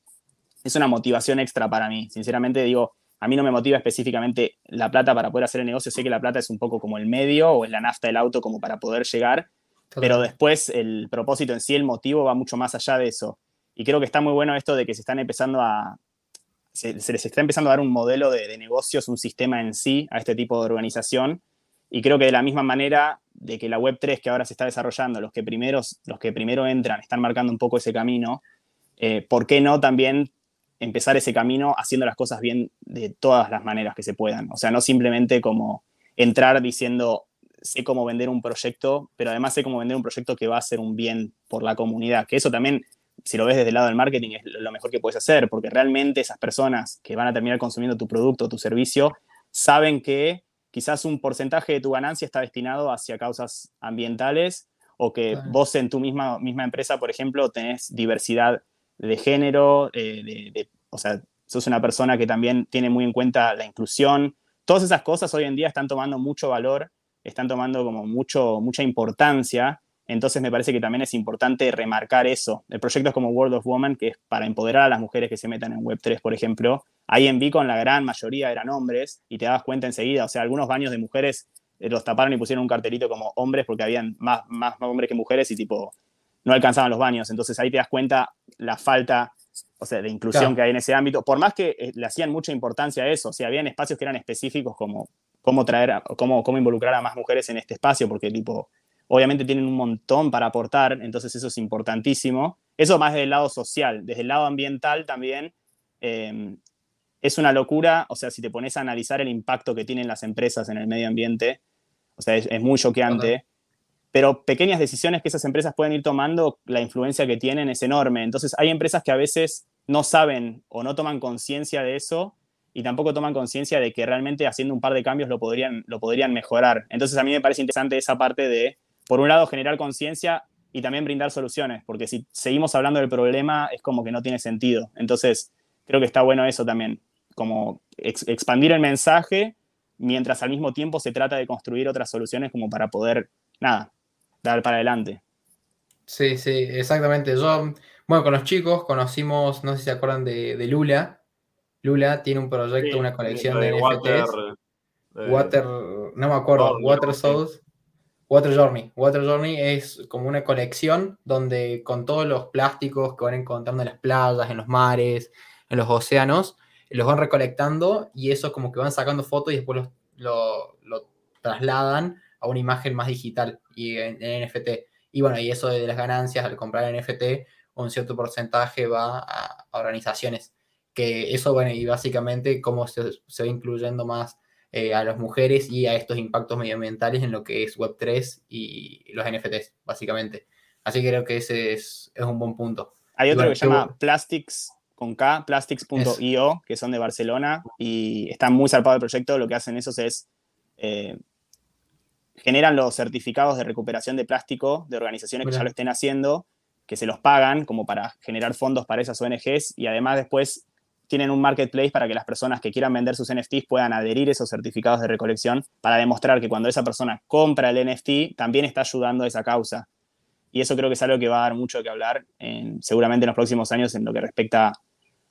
es una motivación extra para mí. Sinceramente digo, a mí no me motiva específicamente la plata para poder hacer el negocio. Sé que la plata es un poco como el medio o es la nafta del auto como para poder llegar. Pero después el propósito en sí, el motivo va mucho más allá de eso. Y creo que está muy bueno esto de que se están empezando a, se, les está empezando a dar un modelo de, negocios, un sistema en sí a este tipo de organización. Y creo que de la misma manera de que la Web3 que ahora se está desarrollando, los que, primeros, los que primero entran están marcando un poco ese camino, eh, ¿por qué no también empezar ese camino haciendo las cosas bien de todas las maneras que se puedan? O sea, no simplemente como entrar diciendo, sé cómo vender un proyecto, pero además sé cómo vender un proyecto que va a ser un bien por la comunidad, que eso también si lo ves desde el lado del marketing, es lo mejor que puedes hacer, porque realmente esas personas que van a terminar consumiendo tu producto o tu servicio saben que quizás un porcentaje de tu ganancia está destinado hacia causas ambientales o que vos en tu misma, misma empresa, por ejemplo, tenés diversidad de género, eh, o sea, sos una persona que también tiene muy en cuenta la inclusión. Todas esas cosas hoy en día están tomando mucho valor, están tomando como mucho, mucha importancia entonces me parece que también es importante remarcar eso. El proyecto es como World of Woman, que es para empoderar a las mujeres que se metan en Web3, por ejemplo. Ahí en Beacon la gran mayoría eran hombres y te das cuenta enseguida. O sea, algunos baños de mujeres eh, los taparon y pusieron un cartelito como hombres porque habían más, más, hombres que mujeres y tipo no alcanzaban los baños. Entonces ahí te das cuenta la falta o sea, de inclusión que hay en ese ámbito. Por más que eh, le hacían mucha importancia a eso, o sea, habían espacios que eran específicos como cómo traer, cómo, cómo involucrar a más mujeres en este espacio, porque tipo obviamente tienen un montón para aportar, entonces eso es importantísimo. Eso más desde el lado social, desde el lado ambiental también. Em, es una locura, o sea, si te pones a analizar el impacto que tienen las empresas en el medio ambiente, o sea, es, muy choqueante. Pero pequeñas decisiones que esas empresas pueden ir tomando, la influencia que tienen es enorme. Entonces, hay empresas que a veces no saben o no toman conciencia de eso y tampoco toman conciencia de que realmente haciendo un par de cambios lo podrían, lo podrían mejorar. Entonces, a mí me parece interesante esa parte de por un lado, generar conciencia y también brindar soluciones, porque si seguimos hablando del problema es como que no tiene sentido. Entonces, creo que está bueno eso también, como expandir el mensaje mientras al mismo tiempo se trata de construir otras soluciones como para poder, nada, dar para adelante. Sí, sí, exactamente. Yo, bueno, con los chicos conocimos, no sé si se acuerdan de, Lula. Lula tiene un proyecto, una colección de, NFTs. Water, no me acuerdo, Water Souls. Water Journey. Water Journey es como una colección donde con todos los plásticos que van encontrando en las playas, en los mares, en los océanos, los van recolectando y eso como que van sacando fotos y después lo, trasladan a una imagen más digital y en, NFT. Y bueno, y eso de las ganancias al comprar NFT, un cierto porcentaje va a, organizaciones. Que eso, bueno, y básicamente cómo se, se va incluyendo más eh, a las mujeres y a estos impactos medioambientales en lo que es Web3 y los NFTs, básicamente. Así que creo que ese es, un buen punto. Hay otro que se llama Plastics con K, plastics.io, que son de Barcelona y están muy zarpados el proyecto. Lo que hacen esos es eh, generan los certificados de recuperación de plástico de organizaciones que ya lo estén haciendo, que se los pagan como para generar fondos para esas ONGs y además después tienen un marketplace para que las personas que quieran vender sus NFTs puedan adherir esos certificados de recolección para demostrar que cuando esa persona compra el NFT también está ayudando a esa causa. Y eso creo que es algo que va a dar mucho que hablar en, seguramente en los próximos años en lo que respecta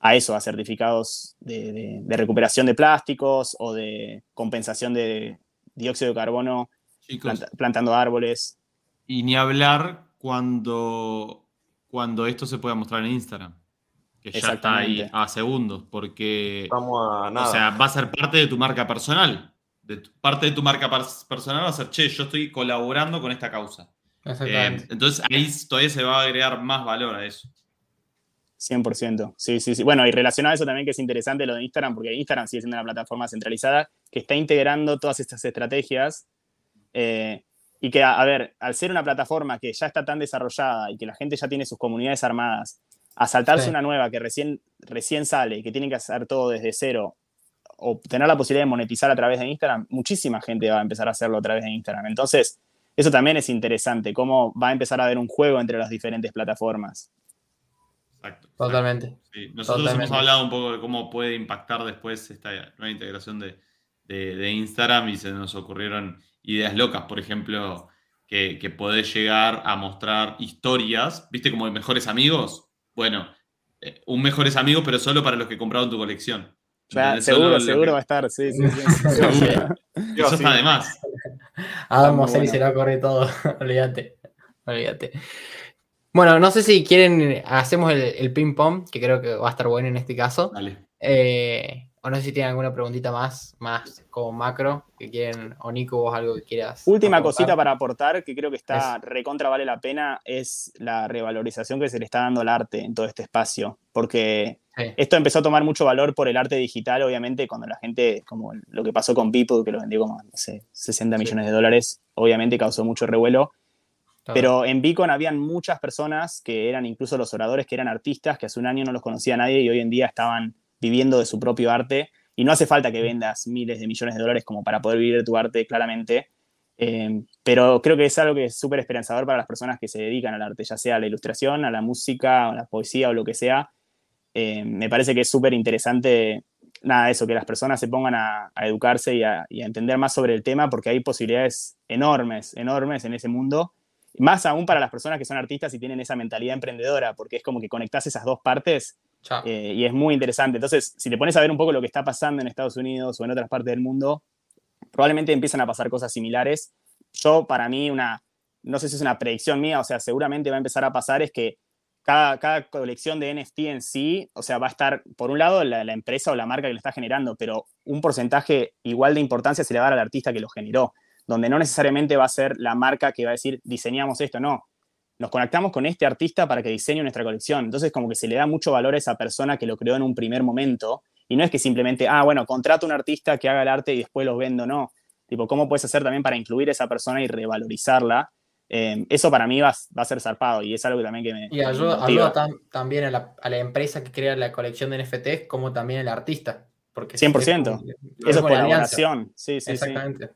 a eso, a certificados de, recuperación de plásticos o de compensación de dióxido de carbono plantando árboles. Y ni hablar cuando, cuando esto se pueda mostrar en Instagram que ya está ahí a segundos, porque o sea, va a ser parte de tu marca personal. De parte de tu marca personal va a ser, che, yo estoy colaborando con esta causa. Eh, entonces ahí todavía se va a agregar más valor a eso. 100%, sí, sí, sí. Bueno, y relacionado a eso también que es interesante lo de Instagram, porque Instagram sigue siendo una plataforma centralizada que está integrando todas estas estrategias eh, y que, a, ver, al ser una plataforma que ya está tan desarrollada y que la gente ya tiene sus comunidades armadas a saltarse una nueva que recién, recién sale y que tiene que hacer todo desde cero, o tener la posibilidad de monetizar a través de Instagram, muchísima gente va a empezar a hacerlo a través de Instagram. Entonces, eso también es interesante, cómo va a empezar a haber un juego entre las diferentes plataformas. Exacto. Totalmente. Nosotros hemos hablado un poco de cómo puede impactar después esta nueva integración de, de, Instagram y se nos ocurrieron ideas locas, por ejemplo, que, que podés llegar a mostrar historias, viste, como de mejores amigos, bueno, eh, un mejores amigos, pero solo para los que compraron tu colección. seguro, seguro va a estar, sí, sí, sí. Eso está de más. Adam se lo corre todo, olvídate, olvídate. Bueno, no sé si quieren, hacemos el, ping-pong, que creo que va a estar bueno en este caso. Dale. Eh, o no sé si tienen alguna preguntita más, más como macro, que quieren, o Nico, vos algo que quieras. Última cosita para aportar, que creo que está recontra vale la pena, es la revalorización que se le está dando al arte en todo este espacio. Porque esto empezó a tomar mucho valor por el arte digital, obviamente, cuando la gente, como lo que pasó con People, que lo vendió como, no sé, 60 millones de dólares, obviamente causó mucho revuelo. Pero en Beacon habían muchas personas que eran incluso los oradores, que eran artistas, que hace un año no los conocía nadie y hoy en día estaban viviendo de su propio arte. Y no hace falta que vendas miles de millones de dólares como para poder vivir de tu arte, claramente. Eh, pero creo que es algo que es súper esperanzador para las personas que se dedican al arte, ya sea a la ilustración, a la música, a la poesía o lo que sea. Eh, me parece que es súper interesante, nada, eso, que las personas se pongan a, educarse y a, entender más sobre el tema, porque hay posibilidades enormes, enormes en ese mundo. Más aún para las personas que son artistas y tienen esa mentalidad emprendedora, porque es como que conectas esas dos partes eh, y es muy interesante. Entonces, si te pones a ver un poco lo que está pasando en Estados Unidos o en otras partes del mundo, probablemente empiezan a pasar cosas similares. Yo, para mí, una, no sé si es una predicción mía, o sea, seguramente va a empezar a pasar es que cada, cada colección de NFT en sí, o sea, va a estar, por un lado, la, la, empresa o la marca que lo está generando, pero un porcentaje igual de importancia se le va a dar al artista que lo generó, donde no necesariamente va a ser la marca que va a decir, diseñamos esto, no nos conectamos con este artista para que diseñe nuestra colección. Entonces, como que se le da mucho valor a esa persona que lo creó en un primer momento. Y no es que simplemente, ah, bueno, contrato a un artista que haga el arte y después lo vendo, no. Tipo, ¿cómo puedes hacer también para incluir a esa persona y revalorizarla? Eh, eso para mí va, a ser zarpado y es algo que también que me. Y ayuda, también a la, empresa que crea la colección de NFTs como también el artista. Porque 100%. eso es colaboración. Sí, sí, Exactamente.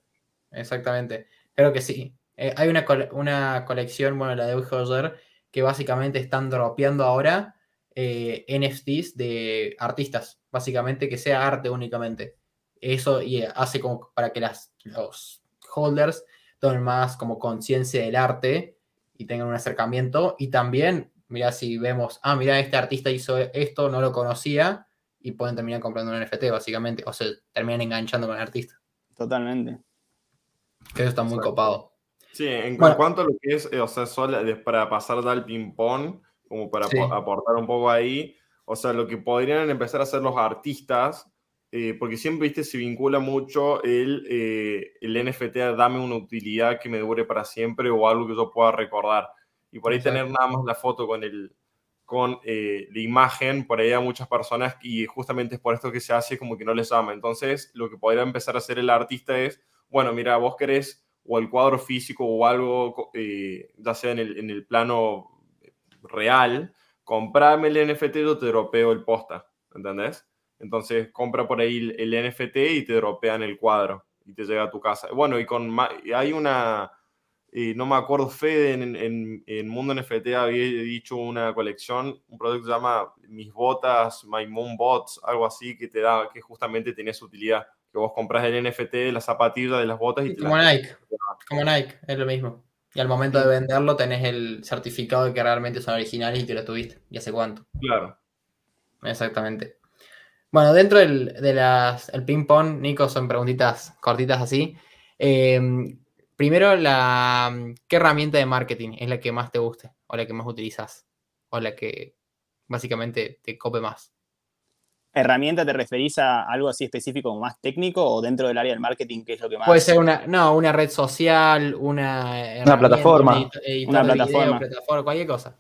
Exactamente. Creo que sí. Eh, hay una, una, colección, bueno, la de Hoyer, que básicamente están dropeando ahora eh, NFTs de artistas, básicamente que sea arte únicamente. Eso y hace como para que las, los holders tomen más como conciencia del arte y tengan un acercamiento. Y también, mira, si vemos, ah, mira, este artista hizo esto, no lo conocía, y pueden terminar comprando un NFT, básicamente, o se terminan enganchando con el artista. Totalmente. Eso está muy copado. Sí, en cuanto a lo que es, eh, o sea, solo para pasar al ping-pong, como para aportar un poco ahí, o sea, lo que podrían empezar a hacer los artistas, eh, porque siempre, viste, se vincula mucho el, eh, el NFT a dame una utilidad que me dure para siempre o algo que yo pueda recordar. Y por ahí tener nada más la foto con el con la imagen, por ahí hay muchas personas y justamente es por esto que se hace como que no les llama. Entonces, lo que podría empezar a hacer el artista es, bueno, mira, vos querés o el cuadro físico o algo, eh, ya sea en el, plano real, comprame el NFT, yo te dropeo el posta, ¿entendés? Entonces compra por ahí el, NFT y te dropean el cuadro y te llega a tu casa. Bueno, y con hay una, no me acuerdo, Fede en, en, Mundo NFT había dicho una colección, un producto que se llama Mis Botas, My Moon Bots, algo así, que te da, que justamente tiene su utilidad. Que vos compras el NFT de las zapatillas, de las botas y, Como Nike, como Nike, es lo mismo. Y al momento de venderlo tenés el certificado de que realmente son originales y que lo tuviste. ¿Y hace cuánto? Claro. Exactamente. Bueno, dentro del de las, el ping-pong, Nico, son preguntitas cortitas así. Eh, Primero, la, ¿qué herramienta de marketing es la que más te guste o la que más utilizas o la que básicamente te cope más? ¿Herramienta te referís a algo así específico como más técnico o dentro del área del marketing, qué es lo que más? Puede ser una, no, una red social, una, una plataforma, una plataforma. cualquier cosa.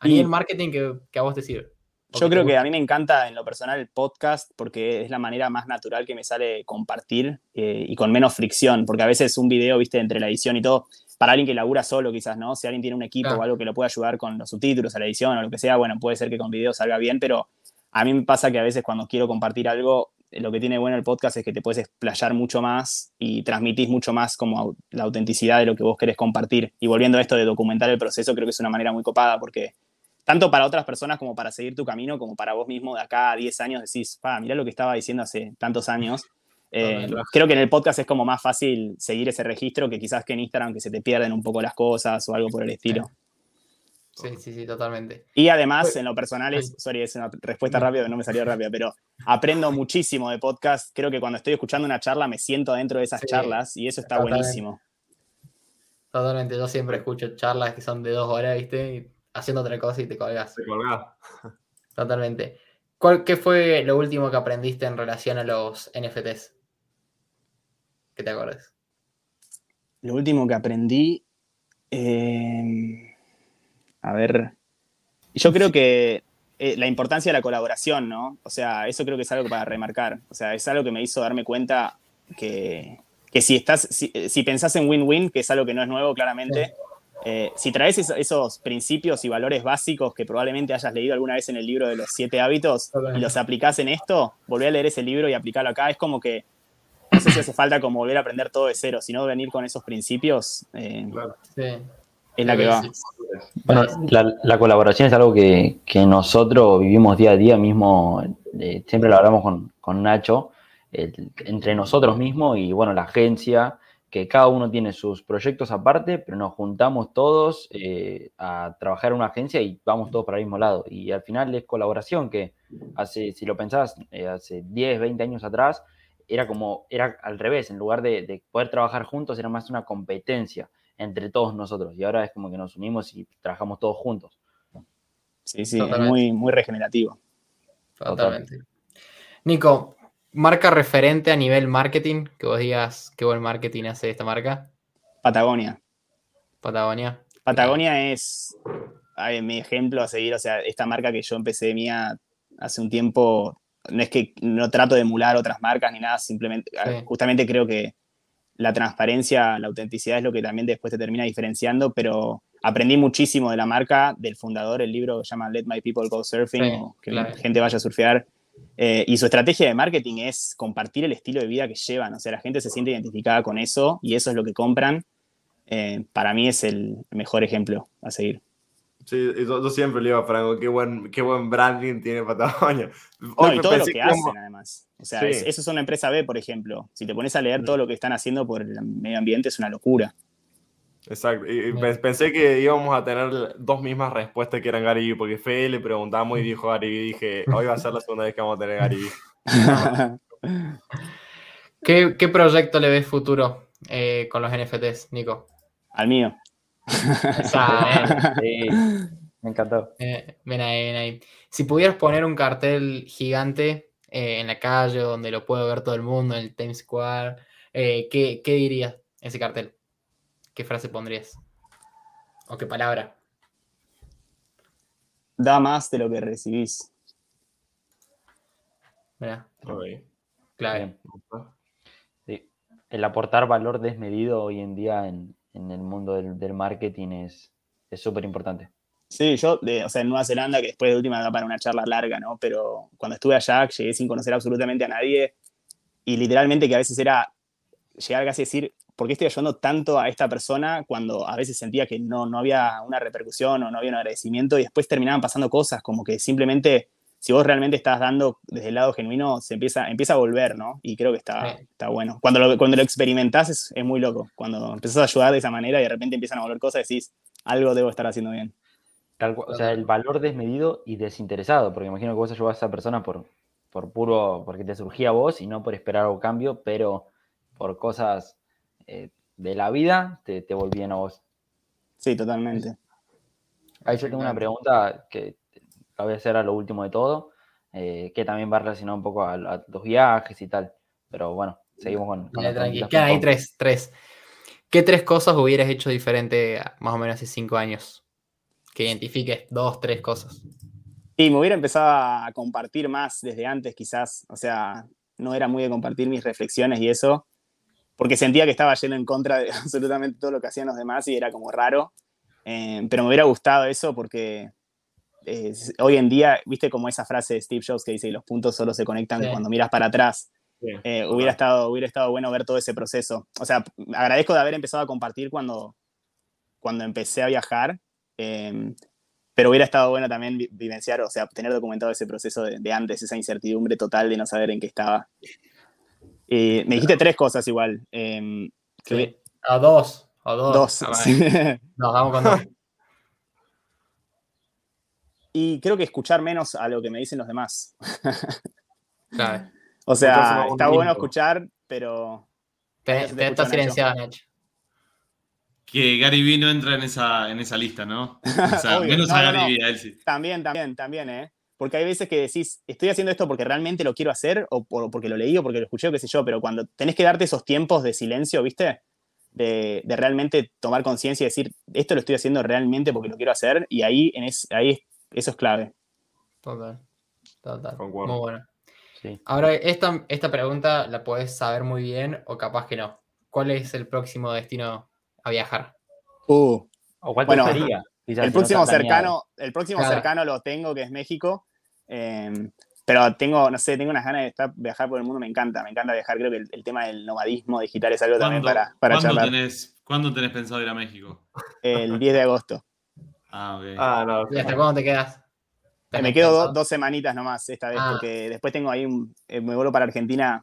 A nivel marketing que, que a vos te sirve. Yo creo que a mí me encanta en lo personal el podcast porque es la manera más natural que me sale compartir eh, y con menos fricción, porque a veces un video, viste, entre la edición y todo, para alguien que labura solo quizás, ¿no? Si alguien tiene un equipo o algo que lo pueda ayudar con los subtítulos a la edición o lo que sea, bueno, puede ser que con video salga bien, pero a mí me pasa que a veces cuando quiero compartir algo, lo que tiene bueno el podcast es que te puedes explayar mucho más y transmitís mucho más como la autenticidad de lo que vos querés compartir. Y volviendo a esto de documentar el proceso, creo que es una manera muy copada porque tanto para otras personas como para seguir tu camino, como para vos mismo de acá a 10 años decís, pa, mirá lo que estaba diciendo hace tantos años. Eh, creo que en el podcast es como más fácil seguir ese registro que quizás que en Instagram que se te pierden un poco las cosas o algo por el estilo. Sí, sí, sí, totalmente. Y además, pues, en lo personal, es, sorry, es una respuesta rápida, no me salió rápida, pero aprendo muchísimo de podcast. Creo que cuando estoy escuchando una charla me siento dentro de esas charlas y eso está buenísimo. Totalmente, yo siempre escucho charlas que son de dos horas, ¿viste? haciendo otra cosa y te colgas. Te colgas. Totalmente. ¿Cuál, ¿Qué fue lo último que aprendiste en relación a los NFTs? Que te acuerdes. Lo último que aprendí. Em, a ver. Yo creo que eh, la importancia de la colaboración, ¿no? O sea, eso creo que es algo para remarcar. O sea, es algo que me hizo darme cuenta que, si estás, si, pensás en win-win, que es algo que no es nuevo, claramente. Eh, si traes esos principios y valores básicos que probablemente hayas leído alguna vez en el libro de los siete hábitos y los aplicás en esto, volver a leer ese libro y aplicarlo acá, es como que no sé si hace falta como volver a aprender todo de cero, sino venir con esos principios. Eh, es la que va. Bueno, la, colaboración es algo que, nosotros vivimos día a día mismo, eh, siempre lo hablamos con, con Nacho, entre nosotros mismos y bueno, la agencia que cada uno tiene sus proyectos aparte, pero nos juntamos todos eh, a trabajar en una agencia y vamos todos para el mismo lado. Y al final es colaboración que hace, si lo pensás, eh, hace 10, 20 años atrás, era como, era al revés, en lugar de, poder trabajar juntos, era más una competencia entre todos nosotros. Y ahora es como que nos unimos y trabajamos todos juntos. Sí, sí, es muy, muy regenerativo. Totalmente. Nico, marca referente a nivel marketing, que vos digas qué buen marketing hace esta marca. Patagonia. Patagonia. Patagonia es mi ejemplo a seguir, o sea, esta marca que yo empecé mía hace un tiempo, no es que no trato de emular otras marcas ni nada, simplemente, justamente creo que la transparencia, la autenticidad es lo que también después te termina diferenciando, pero aprendí muchísimo de la marca, del fundador, el libro que se llama Let My People Go Surfing, que la gente vaya a surfear. Eh, y su estrategia de marketing es compartir el estilo de vida que llevan. O sea, la gente se siente identificada con eso y eso es lo que compran. Eh, para mí es el mejor ejemplo a seguir. Sí, yo, siempre le digo a Franco, qué buen, qué buen branding tiene Patagonia. y todo lo que hacen, además. O sea, eso es una empresa B, por ejemplo. Si te pones a leer todo lo que están haciendo por el medio ambiente, es una locura. Exacto. Y pensé que íbamos a tener dos mismas respuestas que eran Gary porque Fede le preguntamos y dijo Gary y dije, hoy va a ser la segunda vez que vamos a tener Gary ¿Qué, ¿Qué, proyecto le ves futuro eh, con los NFTs, Nico? Al mío. Me encantó. Eh, ven ahí, ven ahí. Si pudieras poner un cartel gigante eh, en la calle donde lo puede ver todo el mundo, en el Times Square, ¿qué, ¿qué dirías ese cartel? ¿qué frase pondrías? ¿O qué palabra? Da más de lo que recibís. Mira. Clave. El aportar valor desmedido hoy en día en, el mundo del, marketing es súper importante. Sí, yo, de, o sea, en Nueva Zelanda, que después de última da para una charla larga, ¿no? Pero cuando estuve allá, llegué sin conocer absolutamente a nadie y literalmente que a veces era llegar casi a decir, ¿por qué estoy ayudando tanto a esta persona cuando a veces sentía que no, no había una repercusión o no había un agradecimiento y después terminaban pasando cosas como que simplemente si vos realmente estás dando desde el lado genuino, se empieza, empieza a volver, ¿no? Y creo que está, está bueno. Cuando lo, cuando lo experimentás es, es, muy loco. Cuando empezás a ayudar de esa manera y de repente empiezan a volver cosas, decís, algo debo estar haciendo bien. o sea, el valor desmedido y desinteresado, porque imagino que vos ayudás a esa persona por, por puro, porque te surgía a vos y no por esperar algo cambio, pero por cosas eh, de la vida te, te volvían a vos. Sí, totalmente. Ahí yo tengo una pregunta que la voy a hacer a lo último de todo, eh, que también va relacionado un poco a, los viajes y tal. Pero bueno, seguimos con... con hay tres, tres. ¿Qué tres cosas hubieras hecho diferente más o menos hace cinco años? Que identifiques dos, tres cosas. Y me hubiera empezado a compartir más desde antes, quizás. O sea, no era muy de compartir mis reflexiones y eso, porque sentía que estaba yendo en contra de absolutamente todo lo que hacían los demás y era como raro. Eh, pero me hubiera gustado eso porque hoy en día, viste como esa frase de Steve Jobs que dice, los puntos solo se conectan cuando miras para atrás. Eh, hubiera, estado, hubiera estado bueno ver todo ese proceso. O sea, agradezco de haber empezado a compartir cuando, cuando empecé a viajar, em, pero hubiera estado bueno también vivenciar, o sea, tener documentado ese proceso de, antes, esa incertidumbre total de no saber en qué estaba. me dijiste tres cosas igual. Eh, A dos. A dos. Dos. Nos vamos con dos. Y creo que escuchar menos a lo que me dicen los demás. O sea, está bueno escuchar, pero. Te, está silenciado, Nacho. Que Gary Vee no entra en esa, en esa lista, ¿no? O sea, menos a Gary Vee, él sí. También, también, también, ¿eh? Porque hay veces que decís, estoy haciendo esto porque realmente lo quiero hacer, o porque lo leí, o porque lo escuché, o qué sé yo, pero cuando tenés que darte esos tiempos de silencio, ¿viste? De, realmente tomar conciencia y decir, esto lo estoy haciendo realmente porque lo quiero hacer, y ahí, en es, ahí eso es clave. Total. Total. Muy bueno. Ahora, esta, esta pregunta la puedes saber muy bien o capaz que no. ¿Cuál es el próximo destino a viajar? Uh, ¿O cuál bueno, sería? el próximo, cercano, el próximo cercano lo tengo, que es México. Em, pero tengo, no sé, tengo unas ganas de estar, viajar por el mundo, me encanta, me encanta viajar. Creo que el, tema del nomadismo digital es algo también para, para ¿cuándo Tenés, ¿Cuándo tenés pensado ir a México? El 10 de agosto. Ah, ok. Ah, no, ¿Y hasta cuándo te quedas? Me quedo dos semanitas nomás esta vez, ah. porque después tengo ahí un. Eh, me vuelvo para Argentina,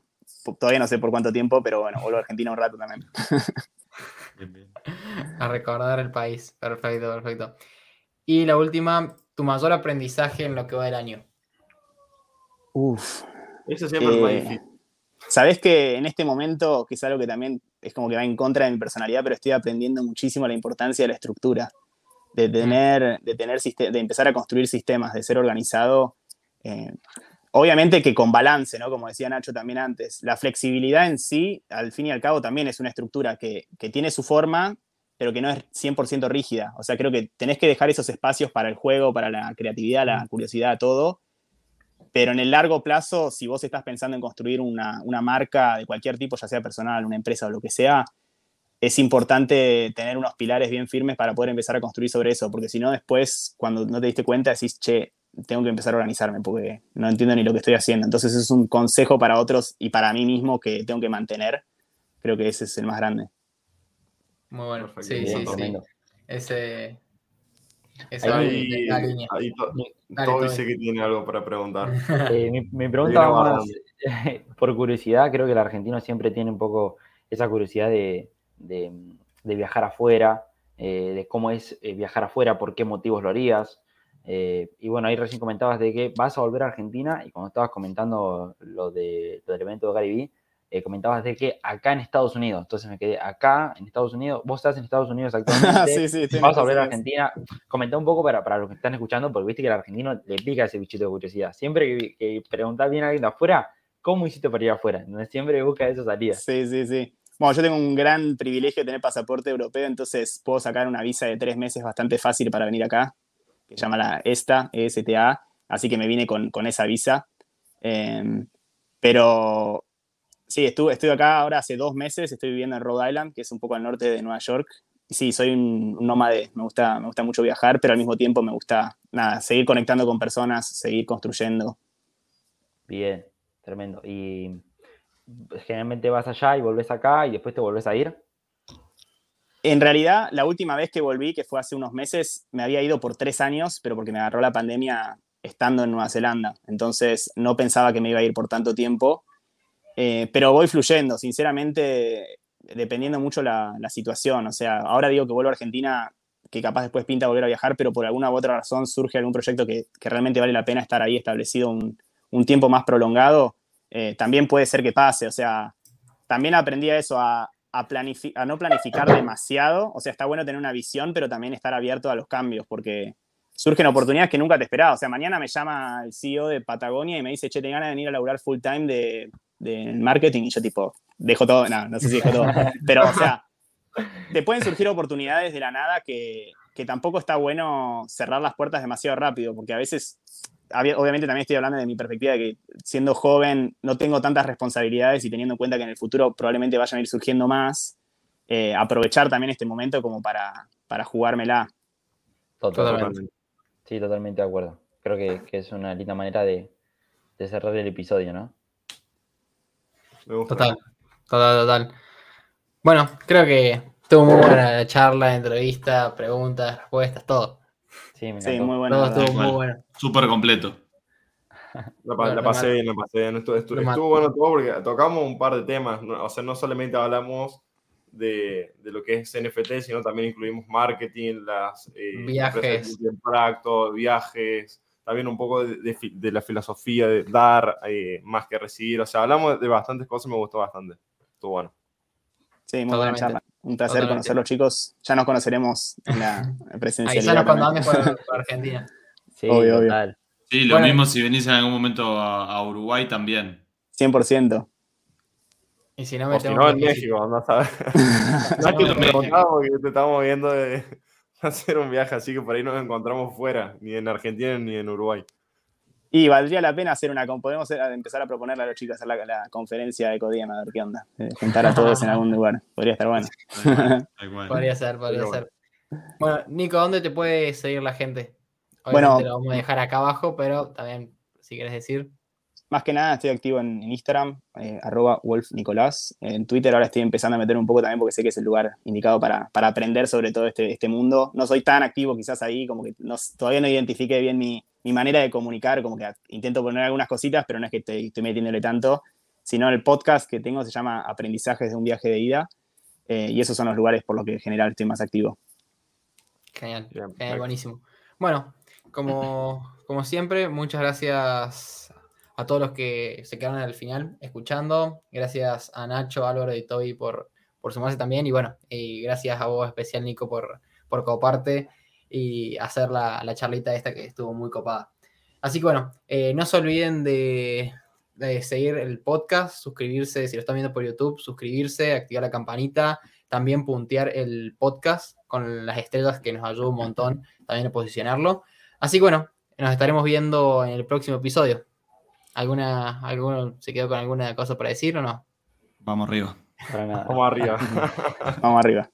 todavía no sé por cuánto tiempo, pero bueno, vuelvo a Argentina un rato también. A recordar el país. Perfecto, perfecto. Y la última, tu mayor aprendizaje en lo que va del año. Uf. Eso siempre es muy eh, difícil. Sabes que en este momento, que es algo que también es como que va en contra de mi personalidad, pero estoy aprendiendo muchísimo la importancia de la estructura de tener, de, tener de empezar a construir sistemas, de ser organizado. Eh, obviamente que con balance, ¿no? Como decía Nacho también antes. La flexibilidad en sí, al fin y al cabo, también es una estructura que, tiene su forma, pero que no es 100% rígida. O sea, creo que tenés que dejar esos espacios para el juego, para la creatividad, la curiosidad, todo. Pero en el largo plazo, si vos estás pensando en construir una, una marca de cualquier tipo, ya sea personal, una empresa o lo que sea, es importante tener unos pilares bien firmes para poder empezar a construir sobre eso, porque si no después, cuando no te diste cuenta, decís, che, tengo que empezar a organizarme porque no entiendo ni lo que estoy haciendo. Entonces es un consejo para otros y para mí mismo que tengo que mantener. Creo que ese es el más grande. Muy bueno. Sí, sí, sí. Ese... ahí, ahí todo dice que tiene algo para preguntar. Eh, mi, pregunta más, por curiosidad, creo que el argentino siempre tiene un poco esa curiosidad de, de, viajar afuera, eh, de cómo es eh, viajar afuera, por qué motivos lo harías. Eh, y bueno, ahí recién comentabas de que vas a volver a Argentina y cuando estabas comentando lo, de, del evento de Gary comentabas de que acá en Estados Unidos, entonces me quedé acá en Estados Unidos, vos estás en Estados Unidos actualmente, vas a volver a Argentina. Comenta un poco para, para los que están escuchando, porque viste que al argentino le pica ese bichito de curiosidad. Siempre que, que preguntás bien a alguien de afuera, ¿cómo hiciste para ir afuera? Entonces siempre busca esa salida. Sí, sí, sí. Bueno, yo tengo un gran privilegio de tener pasaporte europeo, entonces puedo sacar una visa de tres meses bastante fácil para venir acá, que se llama la ESTA, ESTA, así que me vine con, esa visa. Em, pero sí, estuve, estoy acá ahora hace dos meses, estoy viviendo en Rhode Island, que es un poco al norte de Nueva York, sí, soy un, nómade, me gusta, me gusta mucho viajar, pero al mismo tiempo me gusta, nada, seguir conectando con personas, seguir construyendo. Bien, tremendo. ¿Y generalmente vas allá y volvés acá y después te volvés a ir? En realidad, la última vez que volví, que fue hace unos meses, me había ido por tres años, pero porque me agarró la pandemia estando en Nueva Zelanda. Entonces no pensaba que me iba a ir por tanto tiempo. Eh, pero voy fluyendo, sinceramente, dependiendo mucho la, la situación. O sea, ahora digo que vuelvo a Argentina, que capaz después pinta volver a viajar, pero por alguna u otra razón surge algún proyecto que, realmente vale la pena estar ahí establecido un tiempo más prolongado, eh, también puede ser que pase. O sea, también aprendí a eso, a, a, a, no planificar demasiado. O sea, está bueno tener una visión, pero también estar abierto a los cambios, porque surgen oportunidades que nunca te esperaba. O sea, mañana me llama el CEO de Patagonia y me dice, che, te ganas de venir a laburar full time de, de marketing. Y yo tipo, dejo todo, no, no sé si dejo todo. Pero, o sea, te pueden surgir oportunidades de la nada que, que tampoco está bueno cerrar las puertas demasiado rápido, porque a veces obviamente también estoy hablando de mi perspectiva de que siendo joven no tengo tantas responsabilidades y teniendo en cuenta que en el futuro probablemente vayan a ir surgiendo más, eh, aprovechar también este momento como para, para jugármela. Totalmente. Sí, totalmente de acuerdo. Creo que, que es una linda manera de, de, cerrar el episodio, ¿no? Total, total, total. Bueno, creo que tuvo muy buena la charla, entrevista, preguntas, respuestas, todo. Sí, muy bueno. Todo estuvo muy bueno. Súper completo. La, pasé bien, la pasé bien. Estuvo, estuvo, bueno todo porque tocamos un par de temas. O sea, no solamente hablamos de, de, lo que es NFT, sino también incluimos marketing, las eh, viajes, viajes, también un poco de, de, la filosofía de dar eh, más que recibir. O sea, hablamos de bastantes cosas, me gustó bastante. Estuvo bueno. Sí, muy buena charla. Un placer conocer los chicos. Ya nos conoceremos en la presencia. Ahí ya nos cuando por, Argentina. Sí, obvio, obvio. Sí, lo mismo si venís en algún momento a, Uruguay también. 100%. Y si no, me o si no en México, no sabes. no, que te estamos viendo de hacer un viaje, así que por ahí nos encontramos fuera, ni en Argentina ni en Uruguay. Y valdría la pena hacer una. Podemos empezar a proponerle a los chicos hacer la, conferencia de Codiem a ver qué onda. Eh, juntar a todos en algún lugar. Podría estar bueno. podría ser, podría ser. Bueno, Nico, ¿dónde te puede seguir la gente? Obviamente bueno, lo vamos a dejar acá abajo, pero también, si quieres decir. Más que nada estoy activo en, Instagram, eh, arroba wolfnicolás. En Twitter ahora estoy empezando a meter un poco también porque sé que es el lugar indicado para, para aprender sobre todo este, este mundo. No soy tan activo quizás ahí, como que todavía no identifique bien mi, mi manera de comunicar, como que intento poner algunas cositas, pero no es que estoy, estoy metiéndole tanto, sino el podcast que tengo se llama Aprendizajes de un viaje de ida, eh, y esos son los lugares por los que en general estoy más activo. Genial, buenísimo. Bueno, como, como siempre, muchas gracias a todos los que se quedaron al final escuchando. Gracias a Nacho, Álvaro y Toby por, por sumarse también. Y bueno, y gracias a vos especial, Nico, por, por coparte y hacer la, la, charlita esta que estuvo muy copada. Así que bueno, eh, no se olviden de, seguir el podcast, suscribirse, si lo están viendo por YouTube, suscribirse, activar la campanita, también puntear el podcast con las estrellas que nos ayuda un montón también a posicionarlo. Así que bueno, nos estaremos viendo en el próximo episodio. ¿Alguna, ¿Alguno se quedó con alguna cosa para decir o no? Vamos arriba. Vamos arriba. Vamos arriba.